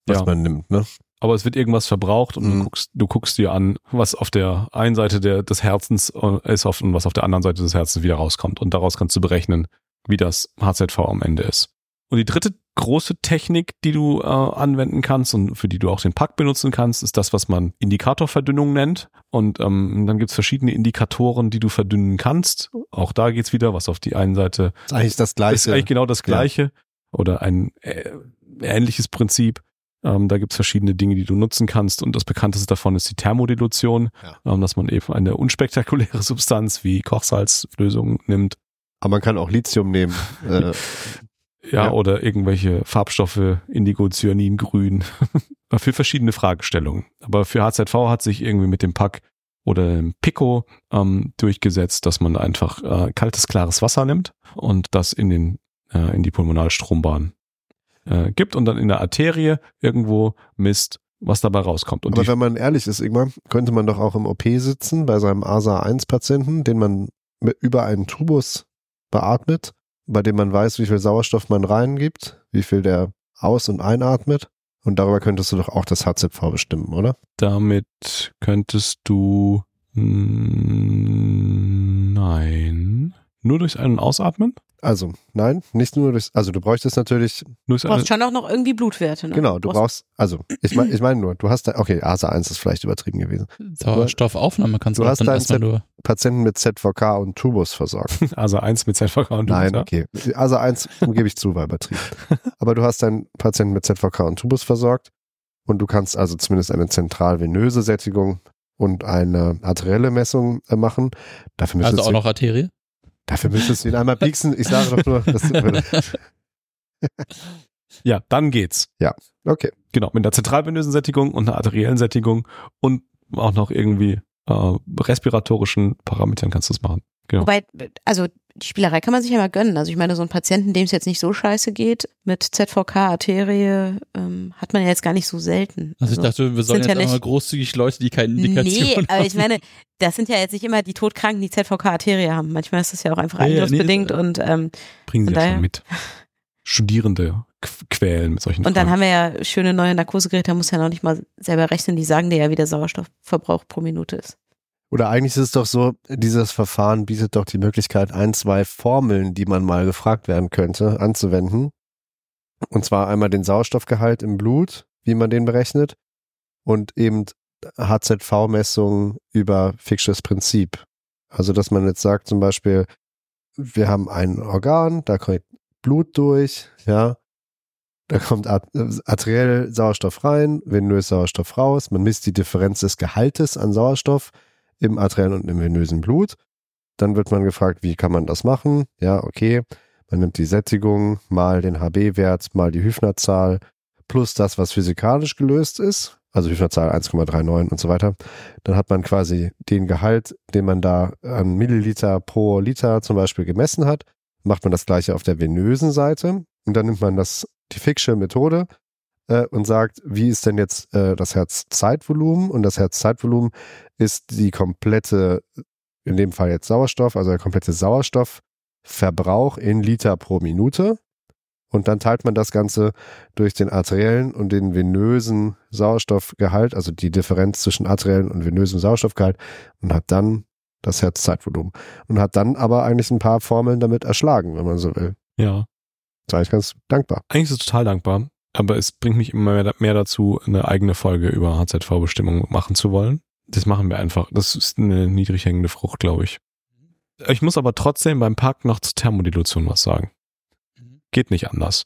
was Ja. man nimmt, ne? aber es wird irgendwas verbraucht und Mhm. du guckst, du guckst dir an, was auf der einen Seite der, des Herzens äh, ist und was auf der anderen Seite des Herzens wieder rauskommt. Und daraus kannst du berechnen, wie das HZV am Ende ist. Und die dritte große Technik, die du äh, anwenden kannst und für die du auch den Pack benutzen kannst, ist das, was man Indikatorverdünnung nennt. Und ähm, dann gibt's verschiedene Indikatoren, die du verdünnen kannst. Auch da geht's wieder, was auf die einen Seite ist eigentlich das ist Gleiche. eigentlich genau das Gleiche oder ein äh, ähnliches Prinzip. Ähm, da gibt's verschiedene Dinge, die du nutzen kannst und das bekannteste davon ist die Thermodilution, Ja. ähm, dass man eben eine unspektakuläre Substanz wie Kochsalzlösung nimmt, Aber man kann auch Lithium nehmen. äh, ja, Ja. oder irgendwelche Farbstoffe, Indigo, Cyanin, Grün, für verschiedene Fragestellungen. Aber für HZV hat sich irgendwie mit dem Pack oder dem Pico ähm, durchgesetzt, dass man einfach äh, kaltes, klares Wasser nimmt und das in den äh, in die Pulmonalstrombahn äh, gibt und dann in der Arterie irgendwo misst, was dabei rauskommt. Und Aber wenn man ehrlich ist, Ingmar, könnte man doch auch im OP sitzen bei seinem ASA-1-Patienten, den man über einen Tubus beatmet, bei dem man weiß, wie viel Sauerstoff man reingibt, wie viel der aus- und einatmet. Und darüber könntest du doch auch das HZV bestimmen, oder? damit könntest du nein nur durchs Ein- und Ausatmen? Also, nein, nicht nur durch, also du bräuchtest natürlich, Du brauchst schon auch noch irgendwie Blutwerte. Ne? genau, du brauchst brauchst, also, ich meine ich mein nur, du hast da, okay, ASA-1 ist vielleicht übertrieben gewesen. Sauerstoffaufnahme kannst Du du auch hast dann deinen erstmal nur. Patienten mit ZVK und Tubus versorgt. Also eins mit ZVK und Nein, ja? okay. Also eins gebe ich zu, war übertrieben. Aber du hast deinen Patienten mit ZVK und Tubus versorgt und du kannst also zumindest eine zentralvenöse Sättigung und eine arterielle Messung äh, machen. Dafür müsstest, Also auch du, noch Arterie? Dafür müsstest du ihn einmal pieksen. Ich sage doch nur, das. Ja, dann geht's. Okay. Genau, mit einer zentralvenösen Sättigung und einer arteriellen Sättigung und auch noch irgendwie äh, respiratorischen Parametern kannst du es machen. Genau. Wobei, also die Spielerei kann man sich ja mal gönnen. Also ich meine, so einen Patienten, dem es jetzt nicht so scheiße geht, mit ZVK, Arterie, ähm, hat man ja jetzt gar nicht so selten. Also ich dachte, wir sollen jetzt ja auch mal nicht- großzügig Leute, die keine Indikation Nee, aber haben. ich meine, das sind ja jetzt nicht immer die Todkranken, die ZVK-Arterie haben. Manchmal ist das ja auch einfach Ja, ja, eingriffsbedingt nee, und ähm, Bringen sie ja daher- schon mit. Studierende qu- quälen mit solchen und dann Fragen. haben wir ja schöne neue Narkosegeräte, da muss ja noch nicht mal selber rechnen, die sagen dir ja, wie der Sauerstoffverbrauch pro Minute ist. Oder eigentlich ist es doch so, dieses Verfahren bietet doch die Möglichkeit, ein, zwei Formeln, die man mal gefragt werden könnte, anzuwenden. Und zwar einmal den Sauerstoffgehalt im Blut, wie man den berechnet, und eben HZV-Messungen über Ficksches Prinzip. Also, dass man jetzt sagt, zum Beispiel, wir haben ein Organ, da kommt Blut durch, ja, Da kommt arteriell Sauerstoff rein, venös Sauerstoff raus. Man misst die Differenz des Gehaltes an Sauerstoff im arteriellen und im venösen Blut. Dann wird man gefragt, wie kann man das machen? Ja, okay. Man nimmt die Sättigung mal den HB-Wert mal die Hüfnerzahl plus das, was physikalisch gelöst ist, also Hüfnerzahl 1,39 und so weiter. Dann hat man quasi den Gehalt, den man da an Milliliter pro Liter zum Beispiel gemessen hat. Macht man das gleiche auf der venösen Seite und dann nimmt man das, die Ficksche Methode äh, und sagt, wie ist denn jetzt äh, das Herzzeitvolumen? Und das Herzzeitvolumen ist die komplette, in dem Fall jetzt Sauerstoff, also der komplette Sauerstoffverbrauch in Liter pro Minute. Und dann teilt man das Ganze durch den arteriellen und den venösen Sauerstoffgehalt, also die Differenz zwischen arteriellen und venösem Sauerstoffgehalt und hat dann das Herzzeitvolumen. Und hat dann aber eigentlich ein paar Formeln damit erschlagen, wenn man so will. Ja. Das war ich ganz dankbar. Eigentlich ist es total dankbar, aber es bringt mich immer mehr, mehr dazu, eine eigene Folge über HZV-Bestimmung machen zu wollen. Das machen wir einfach. Das ist eine niedrig hängende Frucht, glaube ich. Ich muss aber trotzdem beim Park noch zur Thermodilution was sagen. Geht nicht anders.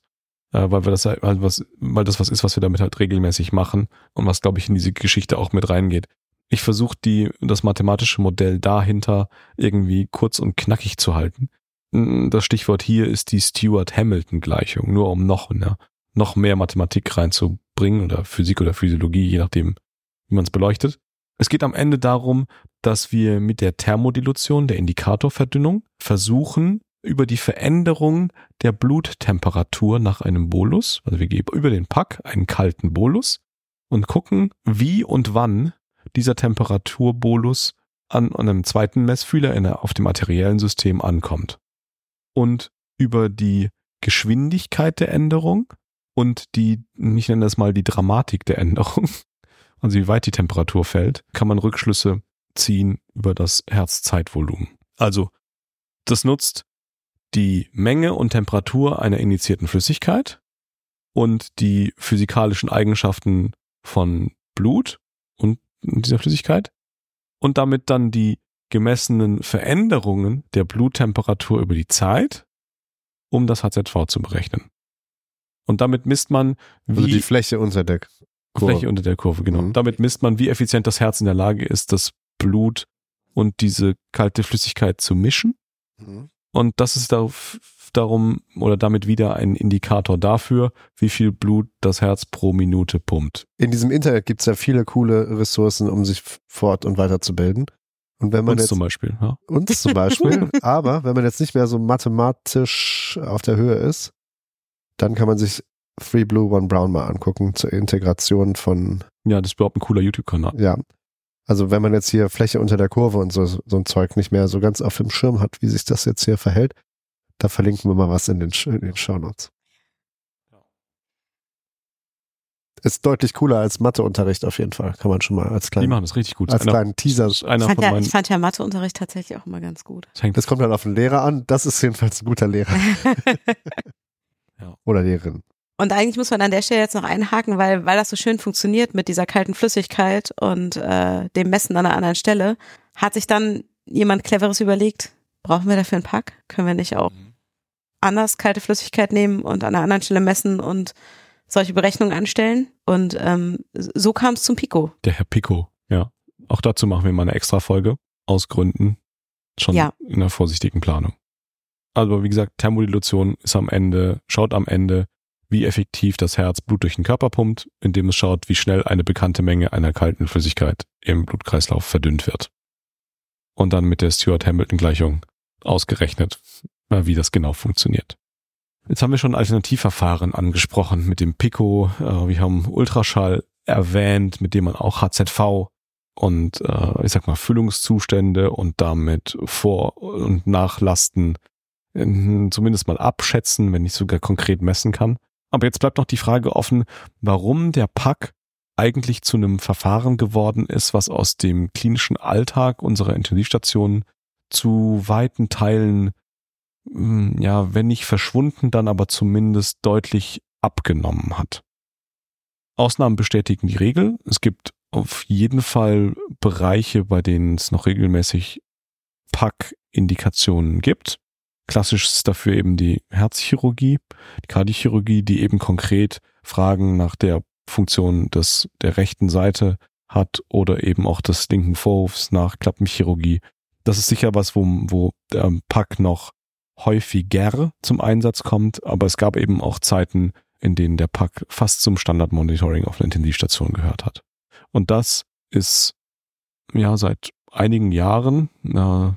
Äh, weil wir das halt was, weil das was ist, was wir damit halt regelmäßig machen und was, glaube ich, in diese Geschichte auch mit reingeht. Ich versuche die, das mathematische Modell dahinter irgendwie kurz und knackig zu halten. Das Stichwort hier ist die Stewart-Hamilton-Gleichung, nur um noch, ne, noch mehr Mathematik reinzubringen oder Physik oder Physiologie, je nachdem, wie man es beleuchtet. Es geht am Ende darum, dass wir mit der Thermodilution, der Indikatorverdünnung, versuchen, über die Veränderung der Bluttemperatur nach einem Bolus, also wir geben über den Pack einen kalten Bolus und gucken, wie und wann dieser Temperaturbolus an, einem zweiten Messfühler in, auf dem arteriellen System ankommt und über die Geschwindigkeit der Änderung und die, ich nenne das mal die Dramatik der Änderung, also wie weit die Temperatur fällt, kann man Rückschlüsse ziehen über das Herzzeitvolumen. Also, das nutzt die Menge und Temperatur einer injizierten Flüssigkeit und die physikalischen Eigenschaften von Blut und dieser Flüssigkeit und damit dann die gemessenen Veränderungen der Bluttemperatur über die Zeit, um das HZV zu berechnen. Und damit misst man, wie also die Fläche unter der Kurve. Fläche unter der Kurve, genau. Mhm. Damit misst man, wie effizient das Herz in der Lage ist, das Blut und diese kalte Flüssigkeit zu mischen. Mhm. Und das ist darauf, darum oder damit wieder ein Indikator dafür, wie viel Blut das Herz pro Minute pumpt. In diesem Internet gibt es ja viele coole Ressourcen, um sich fort und weiterzubilden. Und wenn man uns jetzt, zum Beispiel, ja. Uns zum Beispiel. aber wenn man jetzt nicht mehr so mathematisch auf der Höhe ist, dann kann man sich Free Blue One Brown mal angucken zur Integration von. Ja, das ist überhaupt ein cooler YouTube-Kanal. Ja. Also wenn man jetzt hier Fläche unter der Kurve und so, so ein Zeug nicht mehr so ganz auf dem Schirm hat, wie sich das jetzt hier verhält, da verlinken wir mal was in den, in den Show Notes. ist deutlich cooler als Matheunterricht auf jeden Fall. Kann man schon mal als kleinen. Die machen das richtig gut. Als einer, kleinen Teaser. Einer ich, fand ja, ich fand ja Matheunterricht tatsächlich auch immer ganz gut. Das kommt dann auf den Lehrer an. Das ist jedenfalls ein guter Lehrer. ja. Oder Lehrerin. Und eigentlich muss man an der Stelle jetzt noch einhaken, weil, weil das so schön funktioniert mit dieser kalten Flüssigkeit und äh, dem Messen an einer anderen Stelle, hat sich dann jemand Cleveres überlegt, brauchen wir dafür einen Pack? Können wir nicht auch mhm. anders kalte Flüssigkeit nehmen und an einer anderen Stelle messen und solche Berechnungen anstellen. Und ähm, so kam es zum Pico. Der Herr Pico, ja. Auch dazu machen wir mal eine extra Folge aus Gründen schon ja. in einer vorsichtigen Planung. Also wie gesagt, Thermodilution ist am Ende, schaut am Ende, wie effektiv das Herz Blut durch den Körper pumpt, indem es schaut, wie schnell eine bekannte Menge einer kalten Flüssigkeit im Blutkreislauf verdünnt wird. Und dann mit der Stewart-Hamilton-Gleichung ausgerechnet, wie das genau funktioniert. Jetzt haben wir schon Alternativverfahren angesprochen mit dem Pico. Äh, wir haben Ultraschall erwähnt, mit dem man auch HZV und äh, ich sag mal Füllungszustände und damit Vor- und Nachlasten zumindest mal abschätzen, wenn nicht sogar konkret messen kann. Aber jetzt bleibt noch die Frage offen, warum der Pack eigentlich zu einem Verfahren geworden ist, was aus dem klinischen Alltag unserer Intensivstationen zu weiten Teilen hm, ja, wenn nicht verschwunden, dann aber zumindest deutlich abgenommen hat. Ausnahmen bestätigen die Regel. Es gibt auf jeden Fall Bereiche, bei denen es noch regelmäßig Pack-Indikationen gibt. Klassisch ist dafür eben die Herzchirurgie, die Kardiochirurgie, die eben konkret Fragen nach der Funktion des, der rechten Seite hat oder eben auch des linken Vorhofs nach Klappenchirurgie. Das ist sicher was, wo, wo der Pack noch häufiger zum Einsatz kommt, aber es gab eben auch Zeiten, in denen der Pack fast zum Standardmonitoring auf einer Intensivstation gehört hat. Und das ist ja seit einigen Jahren äh,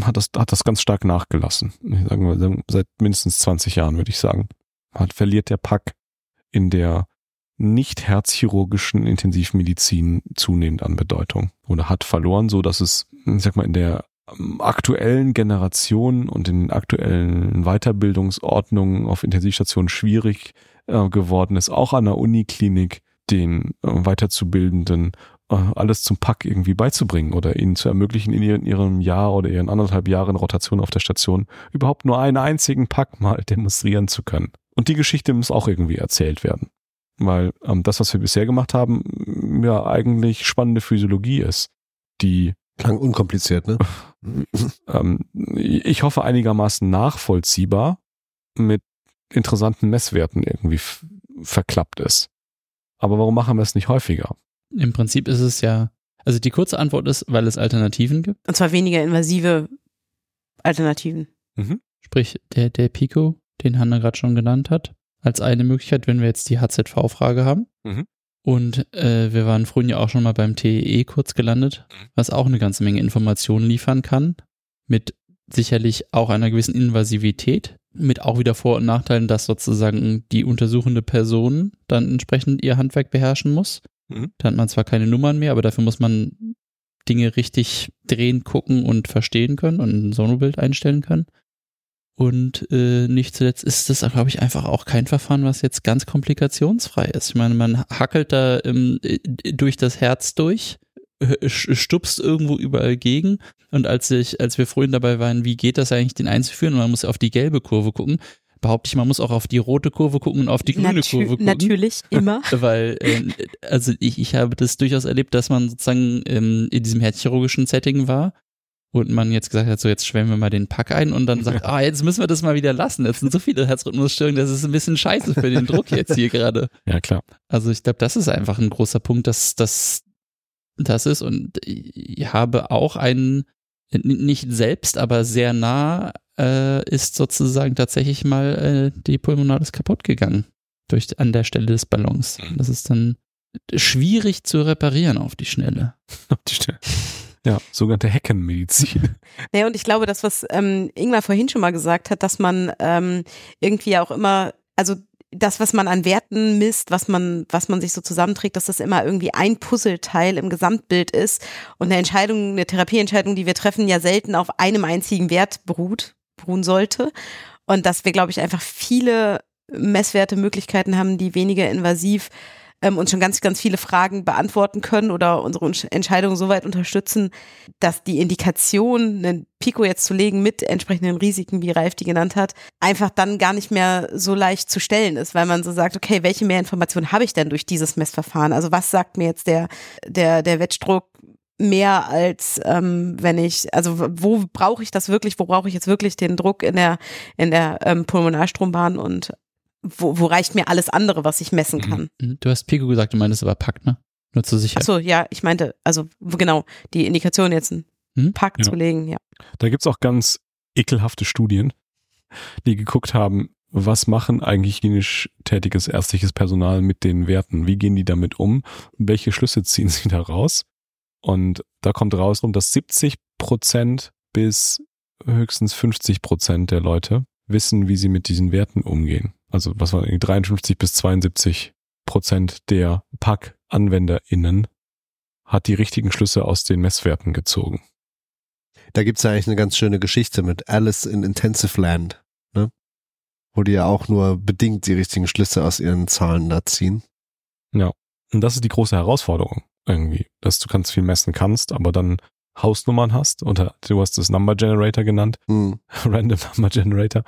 hat das hat das ganz stark nachgelassen. Ich sage mal, seit mindestens 20 Jahren würde ich sagen. Hat verliert der Pack in der nicht herzchirurgischen Intensivmedizin zunehmend an Bedeutung oder hat verloren, so dass es, ich sag mal, in der ähm, aktuellen Generation und in den aktuellen Weiterbildungsordnungen auf Intensivstationen schwierig äh, geworden ist, auch an der Uniklinik den äh, Weiterzubildenden alles zum Pack irgendwie beizubringen oder ihnen zu ermöglichen, in ihrem, Jahr oder ihren anderthalb Jahren Rotation auf der Station überhaupt nur einen einzigen Pack mal demonstrieren zu können. Und die Geschichte muss auch irgendwie erzählt werden weil ähm, das, was wir bisher gemacht haben, ja eigentlich spannende Physiologie ist, die Klang unkompliziert, ne? ähm, ich hoffe einigermaßen nachvollziehbar mit interessanten Messwerten irgendwie verklappt ist. Aber warum machen wir es nicht häufiger? Im Prinzip ist es ja, also die kurze Antwort ist, weil es Alternativen gibt. Und zwar weniger invasive Alternativen. Mhm. Sprich, der, der Pico, den Hanna gerade schon genannt hat, als eine Möglichkeit, wenn wir jetzt die HZV-Frage haben. Mhm. Und äh, wir waren vorhin ja auch schon mal beim TEE kurz gelandet, mhm. was auch eine ganze Menge Informationen liefern kann, mit sicherlich auch einer gewissen Invasivität, mit auch wieder Vor- und Nachteilen, dass sozusagen die untersuchende Person dann entsprechend ihr Handwerk beherrschen muss. Mhm. Da hat man zwar keine Nummern mehr, aber dafür muss man Dinge richtig drehen, gucken und verstehen können und ein Sonobild einstellen können. Und äh, nicht zuletzt ist das, glaube ich, einfach auch kein Verfahren, was jetzt ganz komplikationsfrei ist. Ich meine, man hackelt da ähm, durch das Herz durch, stupst irgendwo überall gegen. Und als ich, als wir vorhin dabei waren, wie geht das eigentlich, den einzuführen? Und man muss auf die gelbe Kurve gucken. Behaupte ich, man muss auch auf die rote Kurve gucken und auf die grüne Natü Kurve gucken. Natürlich, immer. Weil, äh, also ich, ich habe das durchaus erlebt, dass man sozusagen ähm, in diesem herzchirurgischen Setting war und man jetzt gesagt hat, so jetzt schwemmen wir mal den Pack ein und dann sagt, ah, jetzt müssen wir das mal wieder lassen. Jetzt sind so viele Herzrhythmusstörungen, das ist ein bisschen scheiße für den Druck jetzt hier gerade. Ja, klar. Also ich glaube, das ist einfach ein großer Punkt, dass das das ist und ich habe auch einen nicht selbst, aber sehr nah äh, ist sozusagen tatsächlich mal äh, die Pulmonalis kaputt gegangen durch an der Stelle des Ballons. Mhm. Das ist dann schwierig zu reparieren auf die Schnelle. Auf die Schnelle. Ja, sogenannte Heckenmedizin. Ja, und ich glaube, das, was ähm, Ingmar vorhin schon mal gesagt hat, dass man ähm, irgendwie auch immer, also das, was man an Werten misst, was man, was man sich so zusammenträgt, dass das immer irgendwie ein Puzzleteil im Gesamtbild ist und eine Entscheidung, eine Therapieentscheidung, die wir treffen, ja selten auf einem einzigen Wert beruht, beruhen sollte. Und dass wir, glaube ich, einfach viele Messwerte, Möglichkeiten haben, die weniger invasiv ähm, uns schon ganz, ganz viele Fragen beantworten können oder unsere Entscheidung so weit unterstützen, dass die Indikation, einen Pico jetzt zu legen mit entsprechenden Risiken, wie Ralf die genannt hat, einfach dann gar nicht mehr so leicht zu stellen ist, weil man so sagt, okay, welche mehr Informationen habe ich denn durch dieses Messverfahren? Also was sagt mir jetzt der, der, der Wettdruck mehr als ähm, wenn ich, also wo brauche ich das wirklich, wo brauche ich jetzt wirklich den Druck in der, in der ähm, Pulmonarstrombahn und wo, wo reicht mir alles andere, was ich messen mhm. kann. Mhm. Du hast Pico gesagt, du meintest aber Pack, ne? Nur zur Sicherheit. Achso, ja, ich meinte, also genau, die Indikation jetzt einen hm? Pack ja. zu legen, ja. Da gibt's auch ganz ekelhafte Studien, die geguckt haben, was machen eigentlich klinisch tätiges ärztliches Personal mit den Werten? Wie gehen die damit um? Welche Schlüsse ziehen sie da raus? Und da kommt raus, dass 70 Prozent bis höchstens 50 Prozent der Leute wissen, wie sie mit diesen Werten umgehen also was war 53 bis 72 Prozent der Pack-AnwenderInnen hat die richtigen Schlüsse aus den Messwerten gezogen. Da gibt's ja eigentlich eine ganz schöne Geschichte mit Alice in Intensive Land, ne? Wo die ja auch nur bedingt die richtigen Schlüsse aus ihren Zahlen da ziehen. Ja. Und das ist die große Herausforderung irgendwie, dass du ganz viel messen kannst, aber dann Hausnummern hast, und du hast das Number Generator genannt, hm. Random Number Generator.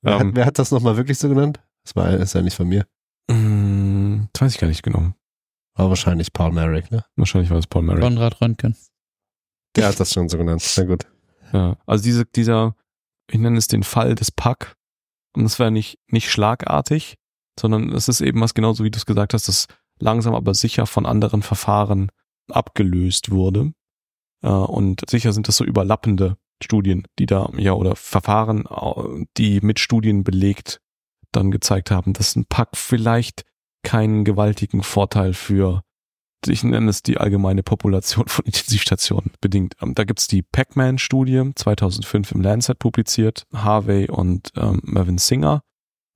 Wer, ähm, hat, wer hat das nochmal wirklich so genannt? Das war ist ja nicht von mir. Mm, das weiß ich gar nicht genau. War wahrscheinlich Paul Merrick, ne? Wahrscheinlich war es Paul Merrick. Konrad Röntgen. Der hat das schon so genannt. Na gut. Ja, also diese, dieser, ich nenne es den Fall des Pack. Und das wäre nicht, nicht schlagartig, sondern es ist eben was genauso wie du es gesagt hast, das langsam aber sicher von anderen Verfahren abgelöst wurde. Äh, und sicher sind das so überlappende Studien, die da, ja, oder Verfahren, die mit Studien belegt dann gezeigt haben, dass ein Pack vielleicht keinen gewaltigen Vorteil für, ich nenne es die allgemeine Population von Intensivstationen bedingt. Ähm, da gibt's die Pac-Man-Studie, 2005 im Lancet publiziert. Harvey und ähm, Mervyn Singer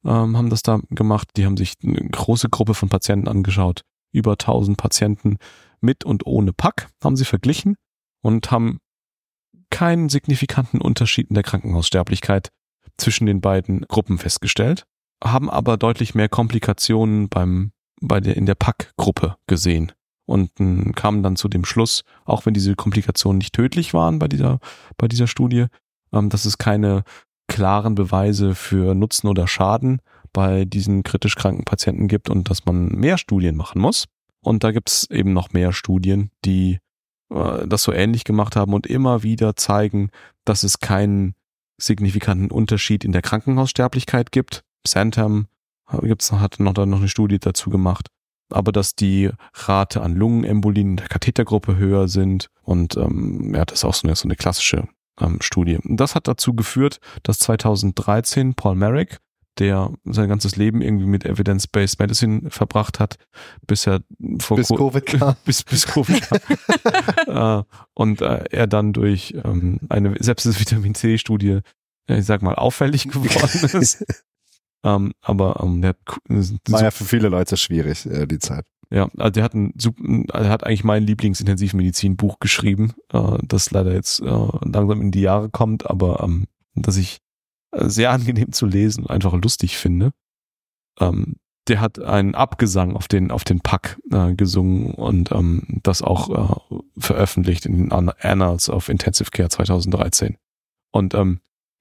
ähm, haben das da gemacht. Die haben sich eine große Gruppe von Patienten angeschaut. Über 1000 Patienten mit und ohne Pack haben sie verglichen und haben keinen signifikanten Unterschied in der Krankenhaussterblichkeit zwischen den beiden Gruppen festgestellt haben aber deutlich mehr Komplikationen beim, bei der, in der Pack-Gruppe gesehen und kamen dann zu dem Schluss, auch wenn diese Komplikationen nicht tödlich waren bei dieser, bei dieser Studie, ähm, dass es keine klaren Beweise für Nutzen oder Schaden bei diesen kritisch kranken Patienten gibt und dass man mehr Studien machen muss. Und da gibt's eben noch mehr Studien, die äh, das so ähnlich gemacht haben und immer wieder zeigen, dass es keinen signifikanten Unterschied in der Krankenhaussterblichkeit gibt Santam gibt's, hat noch, da noch eine Studie dazu gemacht. Aber dass die Rate an Lungenembolien in der Kathetergruppe höher sind und ähm, ja, das ist auch so eine, so eine klassische ähm, Studie. Das hat dazu geführt, dass 2013 Paul Merrick, der sein ganzes Leben irgendwie mit Evidence-Based Medicine verbracht hat, bis er vor bis Covid kam. bis, bis Covid kam. äh, und äh, er dann durch ähm, eine Sepsis-Vitamin C-Studie, äh, ich sag mal, auffällig geworden ist. Ähm, aber ähm, der hat, war ja für viele Leute schwierig, äh, die Zeit. Ja, also der hat ein er hat eigentlich mein Lieblingsintensivmedizin-Buch geschrieben, äh, das leider jetzt äh, langsam in die Jahre kommt, aber ähm, das ich äh, sehr angenehm zu lesen und einfach lustig finde. Ähm, der hat einen Abgesang auf den auf den Pack äh, gesungen und ähm, das auch äh, veröffentlicht in den Annals of Intensive Care 2013. Und ähm,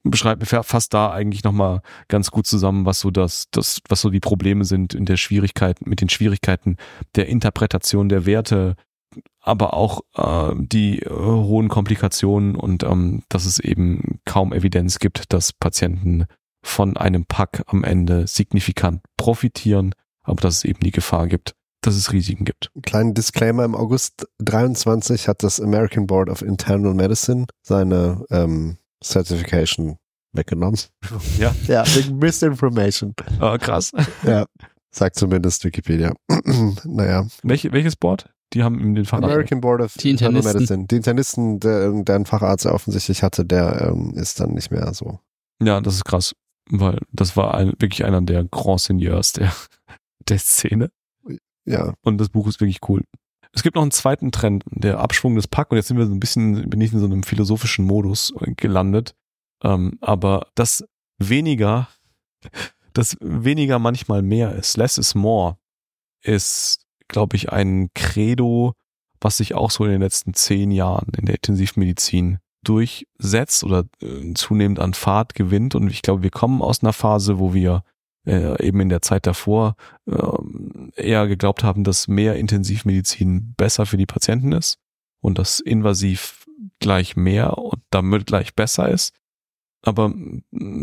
beschreibt fasst da eigentlich nochmal ganz gut zusammen, was so das, das, was so die Probleme sind in der Schwierigkeit, mit den Schwierigkeiten der Interpretation der Werte, aber auch äh, die äh, hohen Komplikationen und ähm, dass es eben kaum Evidenz gibt, dass Patienten von einem Pack am Ende signifikant profitieren, aber dass es eben die Gefahr gibt, dass es Risiken gibt. Kleinen Disclaimer, im August 23 hat das American Board of Internal Medicine seine ähm, Certification weggenommen. Ja. Ja, wegen Misinformation. Oh, krass. Ja, sagt zumindest Wikipedia. naja. Welche, welches Board? Die haben in den Facharzt. American Board of die Internal Medicine. Die Internisten, der, der ein Facharzt offensichtlich hatte, der ähm, ist dann nicht mehr so. Ja, das ist krass. Weil das war ein, wirklich einer der Grand Seigneurs der, der Szene. Ja. Und das Buch ist wirklich cool. Es gibt noch einen zweiten Trend, der Abschwung des Pack, und jetzt sind wir so ein bisschen, bin ich in so einem philosophischen Modus gelandet. Ähm, aber das weniger, das weniger manchmal mehr ist, less is more, ist, glaube ich, ein Credo, was sich auch so in den letzten zehn Jahren in der Intensivmedizin durchsetzt oder äh, zunehmend an Fahrt gewinnt. Und ich glaube, wir kommen aus einer Phase, wo wir äh, eben in der Zeit davor äh, eher geglaubt haben, dass mehr Intensivmedizin besser für die Patienten ist und dass invasiv gleich mehr und damit gleich besser ist. Aber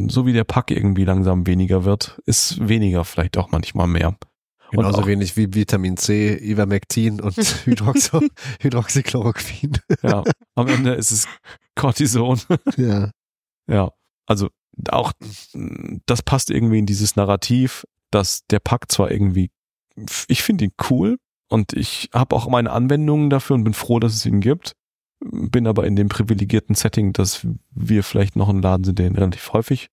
so wie der Pack irgendwie langsam weniger wird, ist weniger vielleicht auch manchmal mehr. Genauso wenig wie Vitamin C, Ivermectin und Hydroxy Hydroxychloroquin. Ja, am Ende ist es Cortison. Ja. Ja, also auch das passt irgendwie in dieses Narrativ, dass der Pack zwar irgendwie, ich finde ihn cool und ich habe auch meine Anwendungen dafür und bin froh, dass es ihn gibt, bin aber in dem privilegierten Setting, dass wir vielleicht noch ein Laden sind, der ihn relativ häufig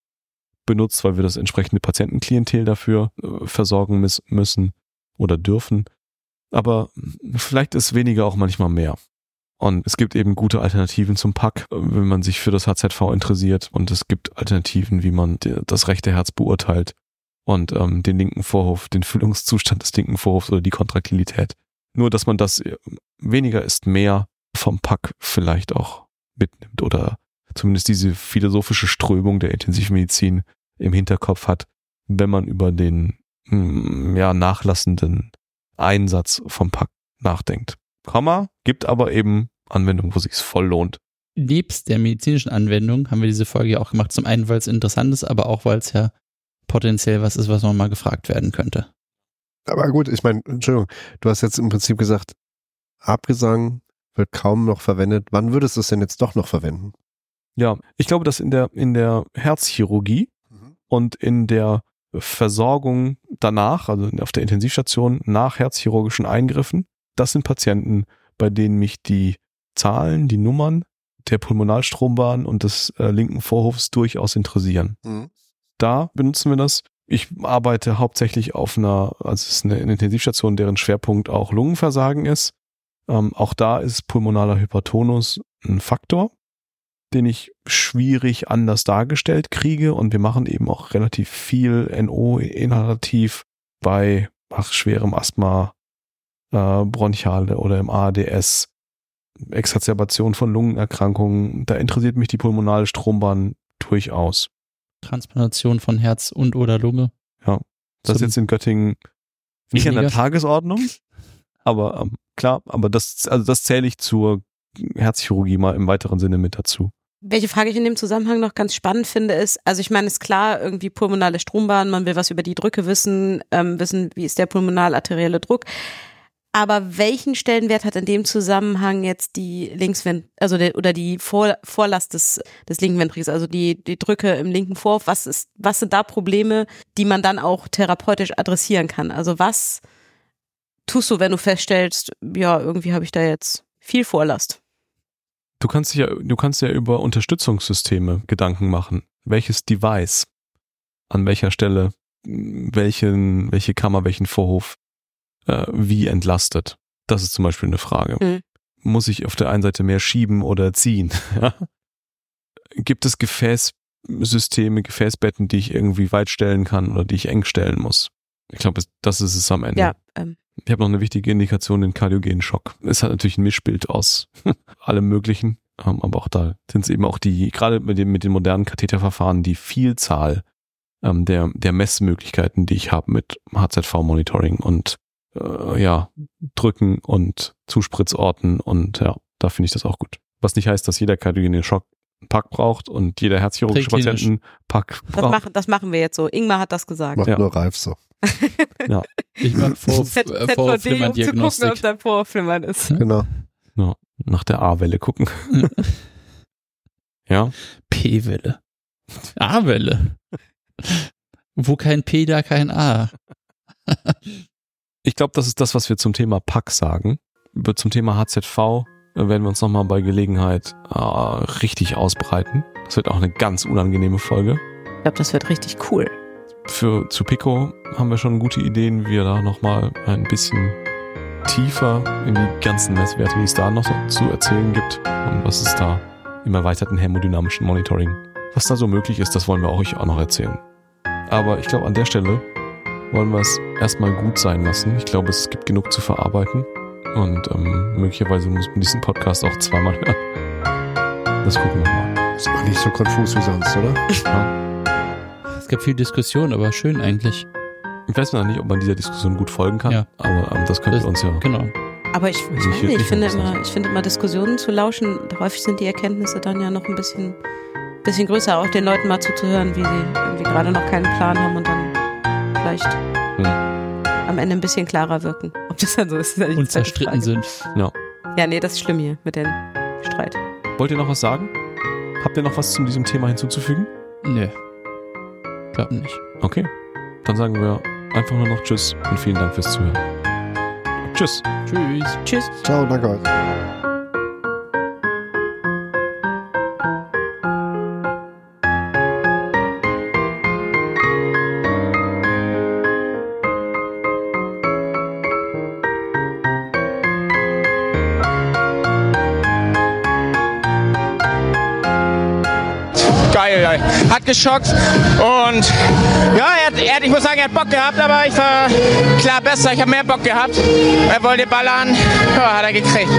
benutzt, weil wir das entsprechende Patientenklientel dafür äh, versorgen müssen oder dürfen. Aber vielleicht ist weniger auch manchmal mehr. Und es gibt eben gute Alternativen zum Pack, wenn man sich für das HZV interessiert. Und es gibt Alternativen, wie man das rechte Herz beurteilt und ähm, den linken Vorhof, den Füllungszustand des linken Vorhofs oder die Kontraktilität. Nur, dass man das äh, weniger ist mehr vom Pack vielleicht auch mitnimmt oder zumindest diese philosophische Strömung der Intensivmedizin im Hinterkopf hat, wenn man über den mm, ja, nachlassenden Einsatz vom Pack nachdenkt. Komma, gibt aber eben Anwendungen, wo sich's voll lohnt, nebst der medizinischen Anwendung haben wir diese Folge ja auch gemacht. Zum einen, weil es interessant ist, aber auch, weil es ja potenziell was ist, was noch mal gefragt werden könnte. Aber gut, ich meine, Entschuldigung, du hast jetzt im Prinzip gesagt, Abgesang wird kaum noch verwendet. Wann würdest du es denn jetzt doch noch verwenden? Ja, ich glaube, dass in der, in der Herzchirurgie und in der Versorgung danach, also auf der Intensivstation nach herzchirurgischen Eingriffen, das sind Patienten, bei denen mich die Zahlen, die Nummern der Pulmonalstrombahn und des äh, linken Vorhofs durchaus interessieren. Mhm. Da benutzen wir das. Ich arbeite hauptsächlich auf einer, also es ist eine, Intensivstation, deren Schwerpunkt auch Lungenversagen ist. Ähm, auch da ist pulmonaler Hypertonus ein Faktor, den ich schwierig anders dargestellt kriege. Und wir machen eben auch relativ viel NO inhalativ bei ach, schwerem Asthma, äh, Bronchiale oder im ADS, Exazerbation von Lungenerkrankungen. Da interessiert mich die pulmonale Strombahn durchaus. Transplantation von Herz und oder Lunge. Ja. Das ist jetzt in Göttingen nicht an der Weniger. Tagesordnung, aber ähm, klar, aber das, also das zähle ich zur Herzchirurgie mal im weiteren Sinne mit dazu. Welche Frage ich in dem Zusammenhang noch ganz spannend finde, ist, also ich meine, ist klar, irgendwie pulmonale Strombahn, man will was über die Drücke wissen, ähm, wissen, wie ist der pulmonal-arterielle Druck. Aber welchen Stellenwert hat in dem Zusammenhang jetzt die Linksvent also der, oder die Vor Vorlast des, des linken Ventrikels, also die, die Drücke im linken Vorhof, was ist, was sind da Probleme, die man dann auch therapeutisch adressieren kann? Also was tust du, wenn du feststellst, ja, irgendwie habe ich da jetzt viel Vorlast? Du kannst ja, du kannst ja über Unterstützungssysteme Gedanken machen. Welches Device an welcher Stelle welchen, welche Kammer, welchen Vorhof äh, wie entlastet. Das ist zum Beispiel eine Frage. Mhm. Muss ich auf der einen Seite mehr schieben oder ziehen? Gibt es Gefäßsysteme, Gefäßbetten, die ich irgendwie weit stellen kann oder die ich eng stellen muss? Ich glaube, das ist es am Ende. Ja, ähm, Ich habe noch eine wichtige Indikation, den kardiogenen Schock. Es hat natürlich ein Mischbild aus allem Möglichen, ähm, aber auch da sind es eben auch die, gerade mit, dem, mit den modernen Katheterverfahren, die Vielzahl ähm, der, der Messmöglichkeiten, die ich habe mit HZV-Monitoring und äh, ja, Drücken und Zuspritzorten und ja, da finde ich das auch gut. Was nicht heißt, dass jeder kardiogene Schock einen Pack braucht und jeder herzchirurgische. Patienten Pack das, braucht. machen, das machen wir jetzt so. Ingmar hat das gesagt. Macht Ja. nur Ralf so. Ich mache vor, Z- äh, ZVD, um zu gucken, ob dein Vorflimmern ist. Genau. Nach der A-Welle gucken. ja, P-Welle. A-Welle. Wo kein P, da kein A. Ich glaube, das ist das, was wir zum Thema Pack sagen. Über zum Thema HZV äh, werden wir uns nochmal bei Gelegenheit äh, richtig ausbreiten. Das wird auch eine ganz unangenehme Folge. Ich glaube, das wird richtig cool. Für zu Pico haben wir schon gute Ideen, wie wir da nochmal ein bisschen tiefer in die ganzen Messwerte, die es da noch so zu erzählen gibt und was es da im erweiterten hämodynamischen Monitoring, was da so möglich ist, das wollen wir euch auch noch erzählen. Aber ich glaube, an der Stelle wollen wir es erstmal gut sein lassen. Ich glaube, es gibt genug zu verarbeiten und ähm, möglicherweise muss man diesen Podcast auch zweimal hören. Das gucken wir mal. Ist aber nicht so konfus wie sonst, oder? Es gibt viel Diskussion, aber schön eigentlich. Ich weiß noch nicht, ob man dieser Diskussion gut folgen kann, Ja. aber ähm, das wir uns ja Genau. Aber ich, ich, ich nicht, ich finde immer, ich finde immer Diskussionen zu lauschen, häufig sind die Erkenntnisse dann ja noch ein bisschen, bisschen größer, auch den Leuten mal zuzuhören, wie sie irgendwie gerade noch keinen Plan haben und dann vielleicht Hm. am Ende ein bisschen klarer wirken. Ob das dann so ist, ist ja Und zerstritten Frage. sind. Ja, nee, das ist schlimm hier mit dem Streit. Wollt ihr noch was sagen? Habt ihr noch was zu diesem Thema hinzuzufügen? Nö. Glaub nicht. Okay. Dann sagen wir einfach nur noch Tschüss und vielen Dank fürs Zuhören. Tschüss. Tschüss. Tschüss. Ciao, danke euch. Ey. hat geschockt und ja, er er ich muss sagen, er hat Bock gehabt, aber ich war klar besser, ich habe mehr Bock gehabt. Er wollte ballern, ja, hat er gekriegt.